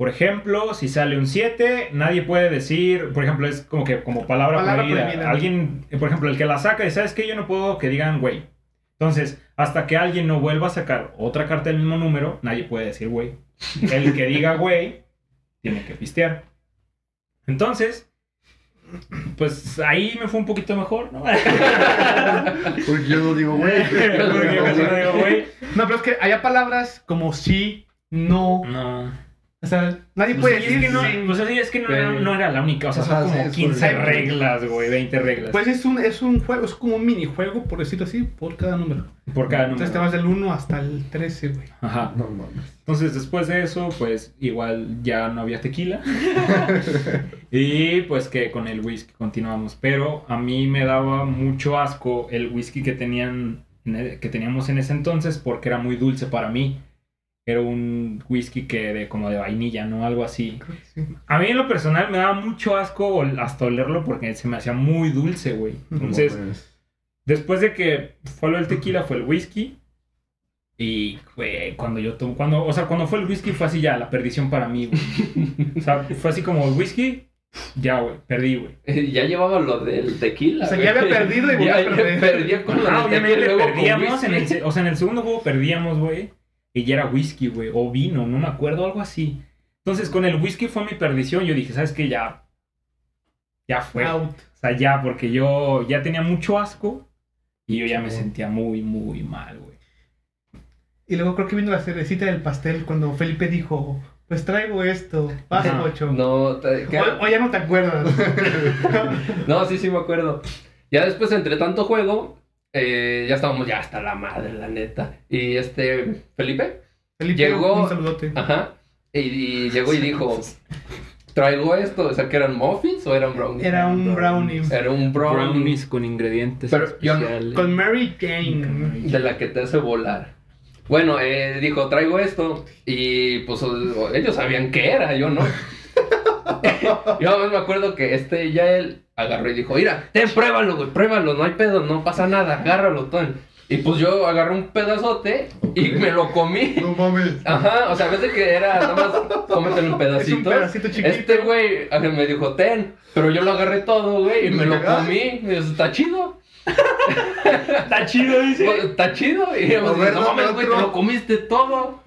Por ejemplo, si sale un 7, nadie puede decir, por ejemplo, es como que como palabra, Palabra prohibida. prohibida. Alguien, por ejemplo, el que la saca y sabes que yo no puedo que digan güey. Entonces, hasta que alguien no vuelva a sacar otra carta del mismo número, nadie puede decir güey. El que diga güey tiene que pistear. Entonces, pues ahí me fue un poquito mejor, ¿no? Porque yo no digo, güey. Porque yo casi no digo güey. No, pero es que había palabras como sí, no. No. O sea, nadie Pues puede sí, decir es que no, sí. pues sí, es que no, Sí. era- no era la única, o sea, Ajá, son sí, como es 15 por- reglas, güey, 20 reglas. Pues es un, es un juego, es como un minijuego, por decirlo así, por cada número. por cada Entonces te número. vas del 1 hasta el 13, güey. Ajá. No mames. Entonces, después de eso, pues igual ya no había tequila. y pues que con el whisky continuamos. Pero a mí me daba mucho asco el whisky que tenían en que teníamos en ese entonces porque era muy dulce para mí. Era un whisky que de como de vainilla, ¿no? Algo así. Sí. A mí en lo personal me daba mucho asco hasta olerlo porque se me hacía muy dulce, güey. Entonces, después de que fue lo del tequila, fue el whisky. Y, güey, cuando yo tomo, cuando, o sea, cuando fue el whisky fue así ya, la perdición para mí, güey. O sea, fue así como el whisky, ya, güey, perdí, güey. Ya llevaba lo del tequila. O sea, ya había perdido y ya, ya perdía con Ah, obviamente perdíamos, en el, o sea, en el segundo juego perdíamos, güey. Y ya era whisky, güey, o vino, no me acuerdo, algo así. Entonces, con el whisky fue mi perdición. Yo dije, ¿sabes qué? Ya, ya fue. Out. O sea, ya, porque yo ya tenía mucho asco y yo ya me sentía muy, muy mal, güey. Y luego creo que vino la cerecita del pastel cuando Felipe dijo, pues traigo esto, vas. No, ¿qué? O, o ya no te acuerdas. No, sí, sí me acuerdo. Ya después, entre tanto juego, eh, ya estábamos ya hasta la madre, la neta. Y este, Felipe, Felipe, Llegó- un saludote. ajá, y, y llegó y dijo, traigo esto, o sea, que eran muffins o eran brownies. Era un brownie. Era un brownie Brownies con ingredientes Pero yo no- especiales. Con Mary Jane. de la que te hace volar. Bueno, eh, dijo, traigo esto. Y pues ellos sabían qué era, yo no. yo me acuerdo que este ya él agarró y dijo, mira, ten, pruébalo, güey, pruébalo, no hay pedo, no pasa nada, agárralo, ton. Y pues yo agarré un pedazote y me lo comí. No mames. Ajá, o sea, a veces que era nada más cómetelo pedacitos. pedacito chiquito. Este güey me dijo, ten, pero yo lo agarré todo, güey, y me lo comí. Y yo, está chido. Está chido, dice. Pues, Está chido. Y yo, ver, no mames, güey, te lo comiste todo.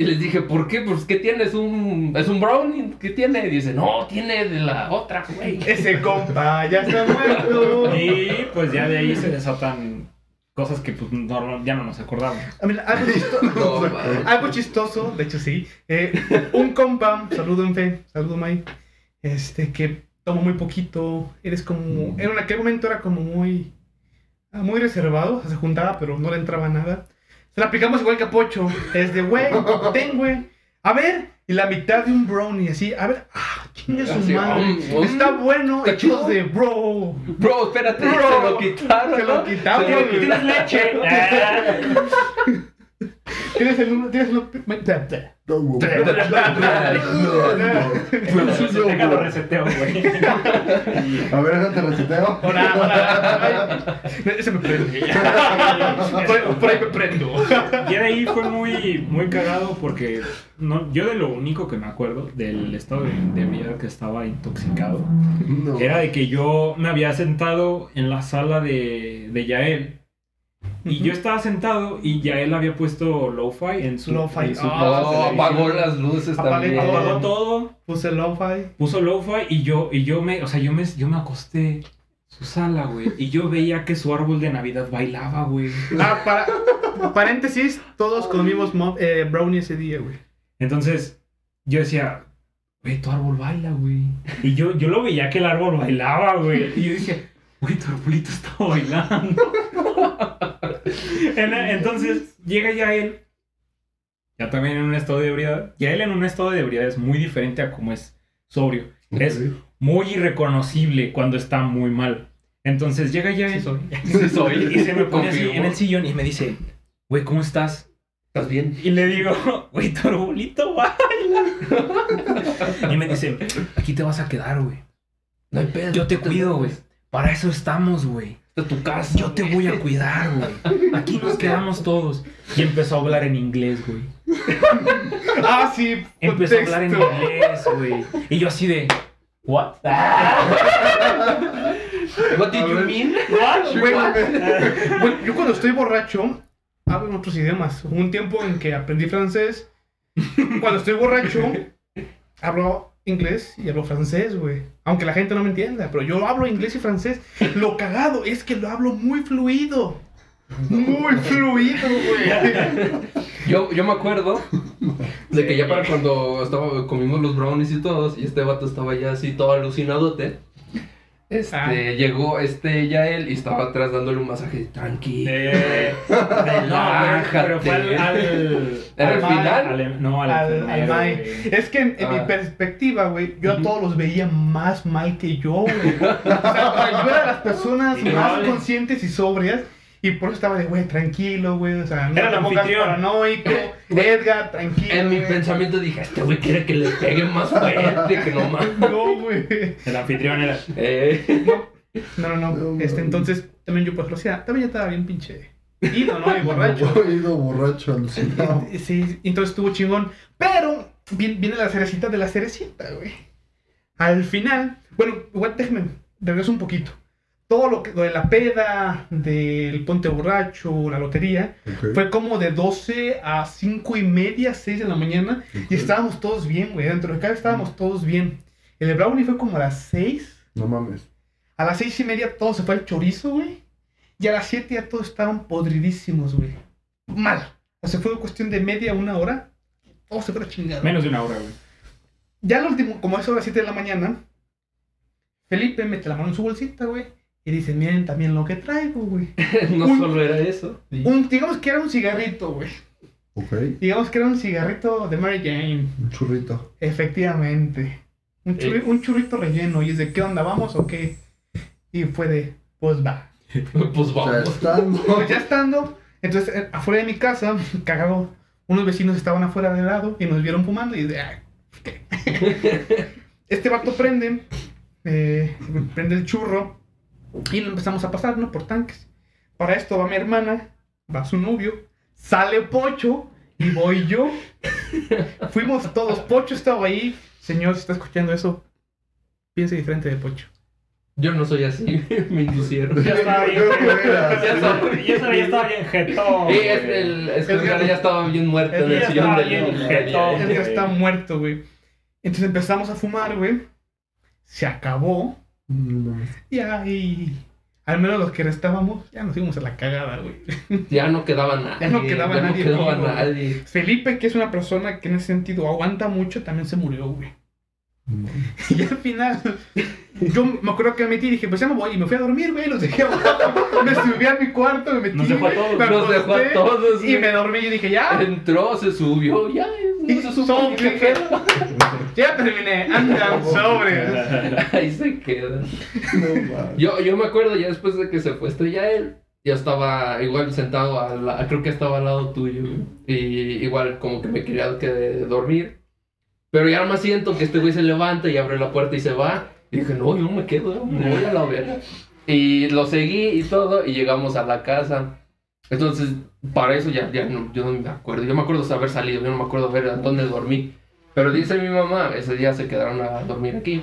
Y les dije, ¿por qué? Pues, ¿qué tiene? ¿Es un, es un brownie? ¿Qué tiene? Y dice, no, tiene de la otra, güey. Ese compa ya está muerto. Y pues ya de ahí se desatan cosas que pues no- ya no nos acordamos. A mí, algo, chistoso, No, algo chistoso, de hecho sí. eh, un compa, saludo en fe, saludo May, este, que tomo muy poquito, eres como, en aquel momento era como muy, ah, muy reservado, se juntaba pero no le entraba nada. Se la aplicamos igual que a Pocho, es de, güey, ten, güey, a ver, y la mitad de un brownie, así, a ver, ah, chingue su Así, madre, um, um, está bueno, está chido. de, bro, Bro, espérate, Bro, se lo quitaron. se lo ¿no? quitaron, Se lo güey. ¿Tienes leche? Ah. Tienes el uno, tienes el. Déjalo reseteo, güey. A ver, déjate reseteo. Hola, hola. Ese me prende. Por, por ahí me prendo. Y de ahí fue muy, muy cagado porque no, yo de lo único que me acuerdo del estado de, de vida que estaba intoxicado No. era de que yo me había sentado en la sala de, de Yael. Y yo estaba sentado y Yael había puesto lo-fi en su, Lo-fi. en su Ah, televisión. apagó las luces Apagué también. Apagó todo, Puse lo-fi. puso lo-fi y yo, y yo me, o sea, yo me, yo me acosté su sala, güey. Y yo veía que su árbol de Navidad bailaba, güey. Ah, para, paréntesis, todos comimos mo- eh, brownie ese día, güey. Entonces, yo decía, güey, tu árbol baila, güey. Y yo, yo lo veía que el árbol bailaba, güey. Y yo dije, güey, tu arbolito está bailando. En- Entonces, llega ya él, ya también en un estado de ebriedad. Ya él en un estado de ebriedad es muy diferente a como es sobrio. Es muy irreconocible cuando está muy mal. Entonces llega ya él Sí soy. y se me pone así en el sillón y me dice, güey, ¿cómo estás? ¿Estás bien? Y le digo, güey, tu arbolito baila. y me dice, aquí te vas a quedar, güey. No hay pedo. Yo te cuido, güey. Para eso estamos, güey. De tu casa. Yo te voy a cuidar, güey. Aquí nos quedamos todos. Y empezó a hablar en inglés, güey. Ah, sí, Empezó a hablar en inglés, güey. Y yo así de, ¿what? What did A you ver. mean? Güey, güey, yo cuando estoy borracho, hablo en otros idiomas. Hubo un tiempo en que aprendí francés. Cuando estoy borracho, hablo inglés y hablo francés, güey. Aunque la gente no me entienda, pero yo hablo inglés y francés. Lo cagado es que lo hablo muy fluido. Muy fluido, güey. Yo, yo me acuerdo de que ya para cuando estaba, comimos los brownies y todos, y este vato estaba ya así todo alucinadote. Este, Ah. llegó este ya él y estaba atrás dándole un masaje tranquilo. Eh, no, pero, pero fue al... al ¿Era el al final? al- no, al, Al. Es que en, en mi Ah. perspectiva, güey, yo a todos los veía más mal que yo, güey. O sea, yo era de las personas más conscientes y sobrias. Y por eso estaba de, güey, tranquilo, güey. O sea, no Era el anfitrión. paranoico. Edgar, tranquilo. En mi güey. pensamiento dije, este güey quiere que le pegue más fuerte que no más. No, güey. El anfitrión era... Eh, No, no, no. No, este, entonces, también yo, pues, lo hacía. También ya estaba bien pinche. Ido, ¿no? Y borracho. He ido borracho, alucinado. Sí, entonces estuvo chingón. Pero viene, viene la cerecita de la cerecita, güey. Al final, bueno, igual déjeme, regreso un poquito. Todo lo, que, lo de la peda, del ponte borracho, la lotería, fue como de 12 a 5 y media, 6 de la mañana. Y estábamos todos bien, güey. Dentro de acá estábamos todos bien. El de Brownie fue como a las 6. No mames. A las 6 y media todo se fue al chorizo, güey. Y a las 7 ya todos estaban podridísimos, güey. Mal. O sea, fue cuestión de media, una hora. Todo se fue a chingada. Menos de una hora, güey. Ya al último, como es a las 7 de la mañana, Felipe mete la mano en su bolsita, güey. Y dice, miren también lo que traigo, güey. no Un- solo era eso. Un, digamos que era un cigarrito, güey. Ok, Digamos que era un cigarrito de Mary Jane. un churrito. Efectivamente. Un, churri- un churrito relleno. Y es de, ¿qué onda? ¿Vamos o qué? Y fue de, pues va. Pues vamos. estando. Pues ya estando, entonces eh, afuera de mi casa, cagado, unos vecinos estaban afuera del lado y nos vieron fumando y de, "Ay, ¿qué?". Este vato prende, eh, prende el churro y lo empezamos a pasar, ¿no? Por tanques. Para esto va mi hermana, va su novio, sale Pocho y voy yo. Fuimos todos, Pocho estaba ahí. Señor, si está escuchando eso, piense diferente de Pocho. Yo no soy así, me inducieron. Ya estaba bien. Ya estaba, ya ya bien jetón. Y güey. es el, es Edgar ya estaba bien muerto en el sillón estaba del jetón. Güey. está muerto, güey. Entonces empezamos a fumar, güey. Se acabó. No mames. Y ahí, al menos los que restábamos, ya nos íbamos a la cagada, güey. Ya no quedaba nadie. Ya no quedaba ya nadie No quedaba vivo, güey. nadie. Felipe, que es una persona que en ese sentido aguanta mucho, también se murió, güey. No. Y al final, yo me acuerdo que me metí y dije, pues ya me voy. Y me fui a dormir, güey. Los dejé abajo. Me subí a mi cuarto, me metí. Nos dejó a todos. me Nos dejó a acosté, todos. Y güey. me dormí y dije, ya. Entró, se subió, ya. Y pedo. Ya terminé. Andan sobre. Ahí se queda. No. Yo, yo me acuerdo ya después de que se fue estrella él, ya estaba igual sentado, al la- creo que estaba al lado tuyo, y igual como que me quería que dormir, pero ya más siento que este güey se levanta y abre la puerta y se va, y dije, no, yo no me quedo, me voy a la verga. Y lo seguí y todo, y llegamos a la casa. Entonces, para eso ya, ya no, yo no me acuerdo. Yo me acuerdo de haber salido, yo no me acuerdo ver a dónde dormí. Pero dice mi mamá, ese día se quedaron a dormir aquí.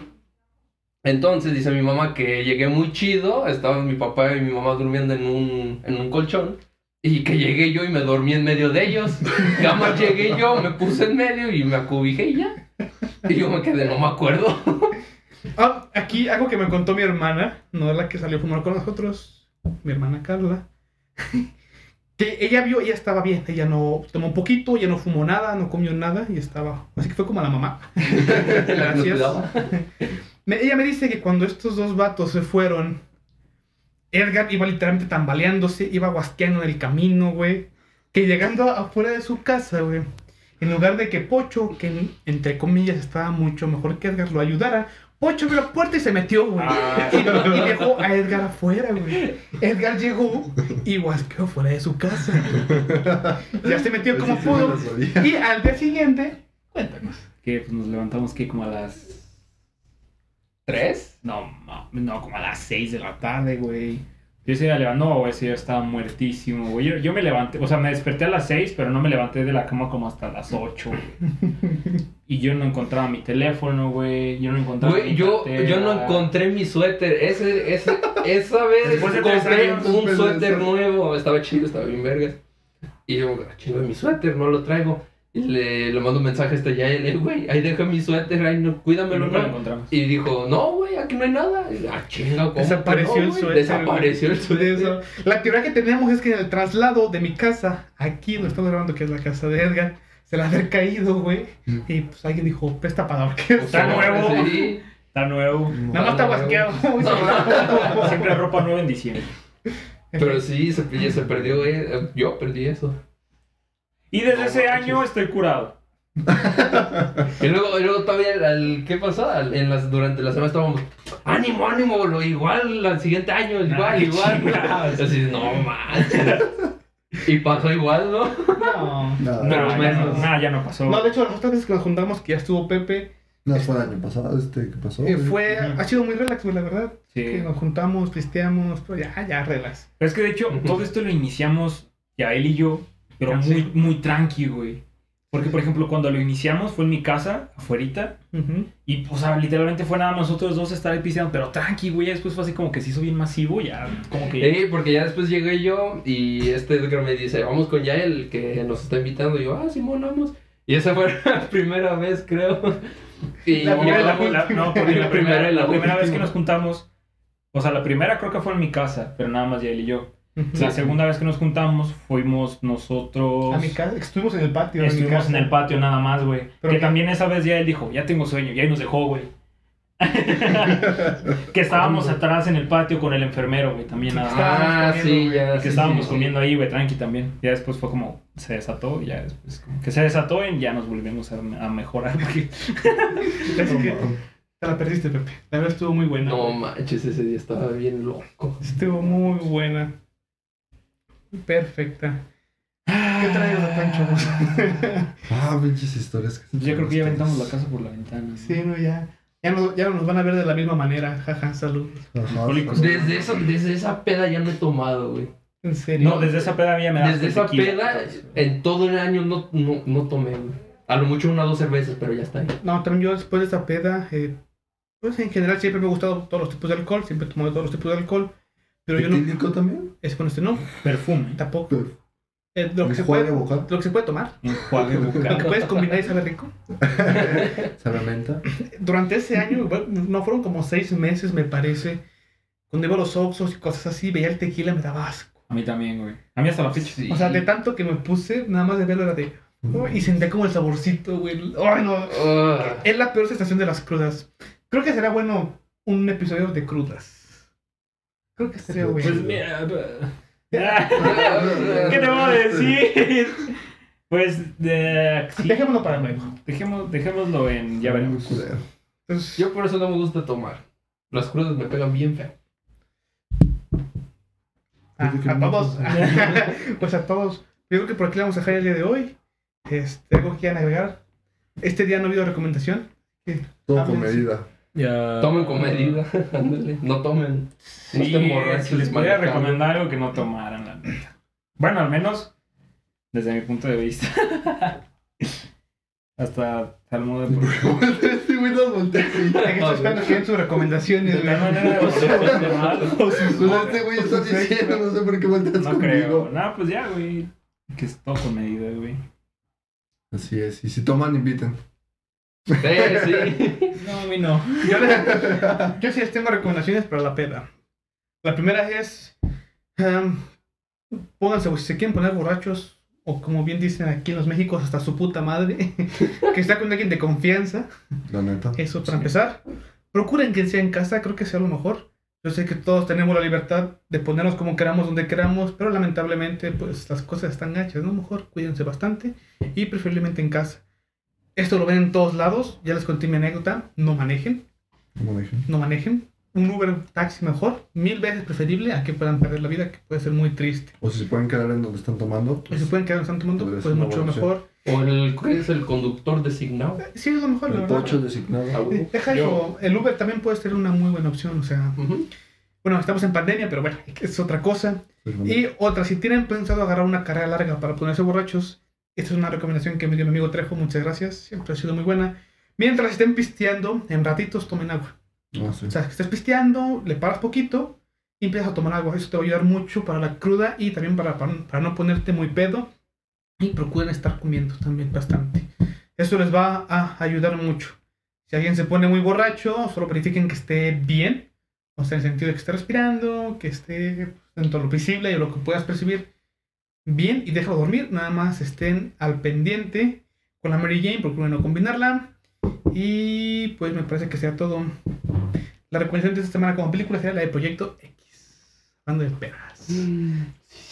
Entonces dice mi mamá que llegué muy chido, estaban mi papá y mi mamá durmiendo en un, en un colchón. Y que llegué yo y me dormí en medio de ellos. Ya más llegué yo, me puse en medio y me acubijé y ya. Y yo me quedé, no me acuerdo. Ah, aquí algo que me contó mi hermana, no es la que salió a fumar con nosotros, mi hermana Carla. Que ella vio, ella estaba bien, ella no tomó un poquito, ella no fumó nada, no comió nada y estaba. Así que fue como la mamá. La nos Gracias. Me- ella me dice que cuando estos dos vatos se fueron, Edgar iba literalmente tambaleándose, iba guasqueando en el camino, güey. Que llegando afuera de su casa, güey, en lugar de que Pocho, que entre comillas estaba mucho mejor que Edgar, lo ayudara, Pocho abrió la puerta y se metió, güey. Ah. Y, y dejó a Edgar afuera, güey. Edgar llegó y guasqueó fuera de su casa. Ya se metió como Ese sí pudo. Y al día siguiente, cuéntanos. Que pues, nos levantamos que como a las. ¿Tres? No, no, no, como a las 6 de la tarde, güey. Yo ese día levantó, no, güey, ese día estaba muertísimo, güey. Yo, yo me levanté, o sea, me desperté a las 6, pero no me levanté de la cama como hasta las 8. y yo no encontraba mi teléfono, güey. Yo no encontraba Güey, mi yo, cartera. yo no encontré mi suéter. Ese, ese, esa vez de compré años, un suéter nuevo. Estaba chido, estaba bien vergas. Y yo, "Ah, chingo, mi suéter, no lo traigo. Y le, le mando un mensaje a este ya y le digo, güey, ahí deja mi suéter, ahí no, Y cuídamelo, lo encontramos. Y dijo, no, güey, aquí no hay nada. Y, ah, chinga, ¿cómo Desapareció que no, el suéter. Desapareció el suéter. eso. La teoría que tenemos es que en el traslado de mi casa, aquí donde estamos grabando, que es la casa de Edgar, se le ha haber caído, güey. Y pues alguien dijo, presta para la orquesta. Está nuevo. Sí. Está nuevo. Nada más está guasqueado. Siempre ropa nueva en diciembre. Pero sí, se, se perdió, güey. Yo perdí eso. Y desde No ese año estoy curado. Y luego, y luego todavía, al, ¿qué pasó? Al- en las, durante la semana estábamos, ánimo, ánimo, lo igual al siguiente año, igual, Ay, igual. chingados. Así, no manches. Y pasó igual, ¿no? No. Nada, No, Pero ya, menos. no, ya no pasó. No, de hecho, las otras veces que nos juntamos, que ya estuvo Pepe, no fue el año pasado, este, ¿qué pasó? eh, fue, ha sido muy relax, la verdad. Sí. Que nos juntamos, pisteamos, pero ya, ya, relax. Pero es que de hecho, todo esto lo iniciamos ya él y yo, pero muy, muy tranqui, güey. Porque, por ejemplo, cuando lo iniciamos fue en mi casa, afuerita, Ujú. y, o sea, literalmente fue nada más nosotros dos estar ahí pisteando, pero tranqui, güey. Después fue así como que se hizo bien masivo, ya, como que. Sí, porque ya después llegué yo y este Edgar me dice, vamos con Yael, que nos está invitando. Y yo, ah, Simón, vamos. Y esa fue la primera vez, creo. Y La No, primera, la- llegamos- la- no, porque la primera primera, la primera vez que nos juntamos, o sea, la primera creo que fue en mi casa, pero nada más ya él y yo. La segunda vez que nos juntamos fuimos nosotros. A mi casa, estuvimos en el patio. en mi Estuvimos casa. en el patio nada más, güey. Que también esa vez ya él dijo, ya tengo sueño, y ahí nos dejó, güey. que estábamos atrás en el patio con el enfermero, güey, también nada más. Ah, sí, ya. Que sí, estábamos sí, sí. comiendo ahí, güey, tranqui también. Ya después fue como, se desató, y ya después como que se desató y ya nos volvimos a, a mejorar. Porque... Así que te la perdiste, Pepe. La verdad estuvo muy buena. No manches, ese día estaba bien loco. Estuvo muy buena. Perfecta. ¿Qué traes de Pancho? Ah, pinches historias. que se Yo creo que ya aventamos la casa por la ventana. ¿no? sí, no, ya. Ya no, ya no nos van a ver de la misma manera. Jaja, salud. Desde, eso, desde esa peda ya no he tomado, güey. En serio. No, desde esa peda ya me da Desde esa tequila, peda, en todo el año no, no, no tomé, güey. A lo mucho una o dos cervezas, pero ya está ahí. No, también yo después de esa peda, eh, pues en general siempre me ha gustado todos los tipos de alcohol, siempre he tomado todos los tipos de alcohol, pero yo no, ¿Etílico también? es con este no, Perfume. tampoco. Pero, Eh, lo, que ¿Un se puede, vocal? lo que se puede tomar, Enjuague lo que puedes combinar y sabe rico. ¿Sabe menta? Durante ese año, bueno, no fueron como seis meses, me parece, cuando iba a los Oxxos y cosas así, veía el tequila y me daba asco. A mí también, güey. A mí hasta la fecha. Sí. O sea, de tanto que me puse, nada más de verlo era de... oh, y sentía como el saborcito, güey. Ay, no. Es la peor sensación de las crudas. Creo que será bueno un episodio de crudas. Creo que Sí, bueno. Pues mira. ¿Qué te voy a decir? Pues de, sí, Dejémoslo para luego. dejemos, dejémoslo en. Ya veremos. Yo por eso no me gusta tomar. Las crudas me pegan bien feo. a, Desde que a todos. pues a todos. Yo creo que por aquí le vamos a dejar el día de hoy. Este, algo que quieran agregar. Este día no ha habido recomendación. Todo con medida. Ya. Tomen con medida, ándale. No tomen. Sí, no estén borrachos si les podría recomendar algo que no tomaran, la neta. Bueno, al menos desde mi punto de vista. Hasta tal modo de. Este güey nos voltea den sus recomendaciones. De manera de este güey está diciendo, no sé por qué volteas No creo. No, pues ya, güey. Que es todo con medida, güey. Así es. Y si toman, inviten. Sí, sí. No, a mí no. Yo, les- yo sí les tengo recomendaciones para la peda. La primera es, em, pónganse, si se quieren poner borrachos, o como bien dicen aquí en los Méxicos, hasta su puta madre, que está con alguien de confianza, La neta. eso para empezar. Procuren que sea en casa, creo que sea lo mejor. Yo sé que todos tenemos la libertad de ponernos como queramos, donde queramos, pero lamentablemente, pues las cosas están gachas, ¿no? Mejor cuídense bastante y preferiblemente en casa. Esto lo ven en todos lados, ya les conté mi anécdota, no manejen Como dije. no manejen. Un Uber, taxi mejor, mil veces preferible a que puedan perder la vida, que puede ser muy triste. O si se pueden quedar en donde están tomando. Pues, si pueden quedar en Santo Mundo, podría pues una mucho mejor. O el, ¿cuál es el conductor designado? Sí, es lo mejor, el pocho designado. Ah, Eh, Deja Yo- eso, el Uber también puede ser una muy buena opción, o sea, bueno, estamos en pandemia, pero bueno, es otra cosa. Y otra, si tienen pensado agarrar una carrera larga para ponerse borrachos, esta es una recomendación que me dio mi amigo Trejo, muchas gracias, siempre ha sido muy buena. Mientras estén pisteando, en ratitos tomen agua. Ah, sí. O sea, que estés pisteando, le paras poquito y empiezas a tomar agua. Eso te va a ayudar mucho para la cruda y también para, para, para no ponerte muy pedo. Y procuren estar comiendo también bastante. Eso les va a ayudar mucho. Si alguien se pone muy borracho, solo verifiquen que esté bien. O sea, en el sentido de que esté respirando, que esté dentro de lo visible y lo que puedas percibir bien y déjalo dormir. Nada más estén al pendiente con la Mary Jane, procuren no combinarla. Y pues me parece que sea todo. La recomendación de esta semana como película será la de Proyecto X. Hablando de pedas.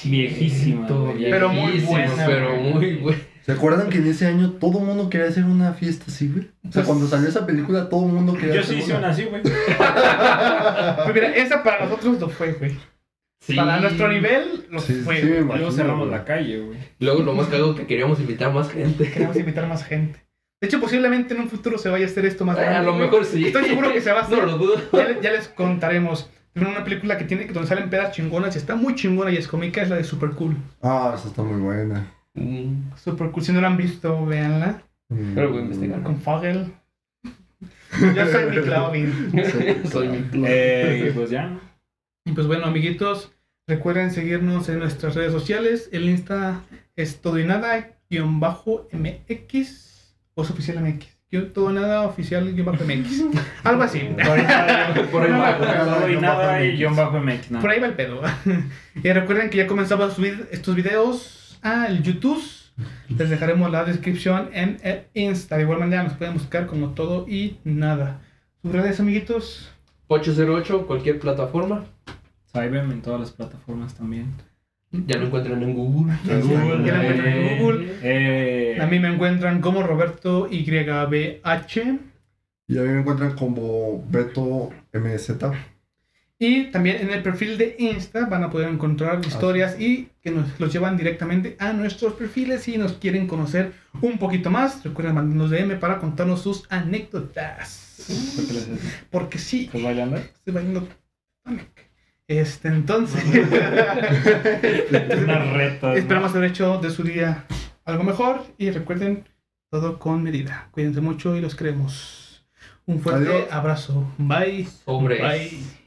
Viejísima, Todo güey. Pero muy viejísimo, buena, Pero muy buena. ¿Se acuerdan que en ese año todo el mundo quería hacer una fiesta así, güey? O sea, cuando salió esa película, todo el mundo quería Yo hacer sí hice una. una así, güey. Pues mira, esa para nosotros lo fue, güey. Sí. Para nuestro nivel lo Sí, fue. sí, imagino, Luego cerramos güey. la calle, güey. Luego lo más cagado que queríamos invitar a más gente. Queremos invitar más gente. De hecho, posiblemente en un futuro se vaya a hacer esto más Eh, a grande, lo güey. mejor sí. Estoy seguro que se va a hacer. No lo dudo. Ya, le- ya les contaremos. Pero una película que tiene donde salen pedas chingonas y está muy chingona y es cómica es la de Super Cool. Ah, esa está muy buena. Mm, Super Cool, si no la han visto, véanla. Mm. Pero voy a investigar. Con Fogel. Yo soy mi Claudine. Soy mi Eh, y pues ya. Y pues bueno, amiguitos, recuerden seguirnos en nuestras redes sociales. El Insta es todo y nada, guion bajo MX, o es oficial MX. Guión todo y nada, oficial guion bajo MX. Algo así. Por ahí va, Por ahí va. todo y Guión nada bajo y MX. guion bajo MX. ¿no? Por ahí va el pedo. y recuerden que ya comenzamos a subir estos videos al YouTube. Les dejaremos la descripción en el Insta. De igual manera nos pueden buscar como todo y nada. Sus redes, amiguitos. 808, cualquier plataforma. Saibem en todas las plataformas también. Ya lo encuentran en Google. Ya lo encuentran en Google. Eh, A mí me encuentran como Roberto YBH. Y a mí me encuentran como Beto MZ. Y también en el perfil de Insta van a poder encontrar historias y que nos los llevan directamente a nuestros perfiles si nos quieren conocer un poquito más. Recuerden mandarnos DM para contarnos sus anécdotas. Porque sí, ¿Estás bailando? estoy bailando. Este, entonces, Una reta. esperamos haber hecho de su día algo mejor y recuerden todo con medida. Cuídense mucho y los queremos. Un fuerte Adiós. abrazo. Bye. Sobre. Bye.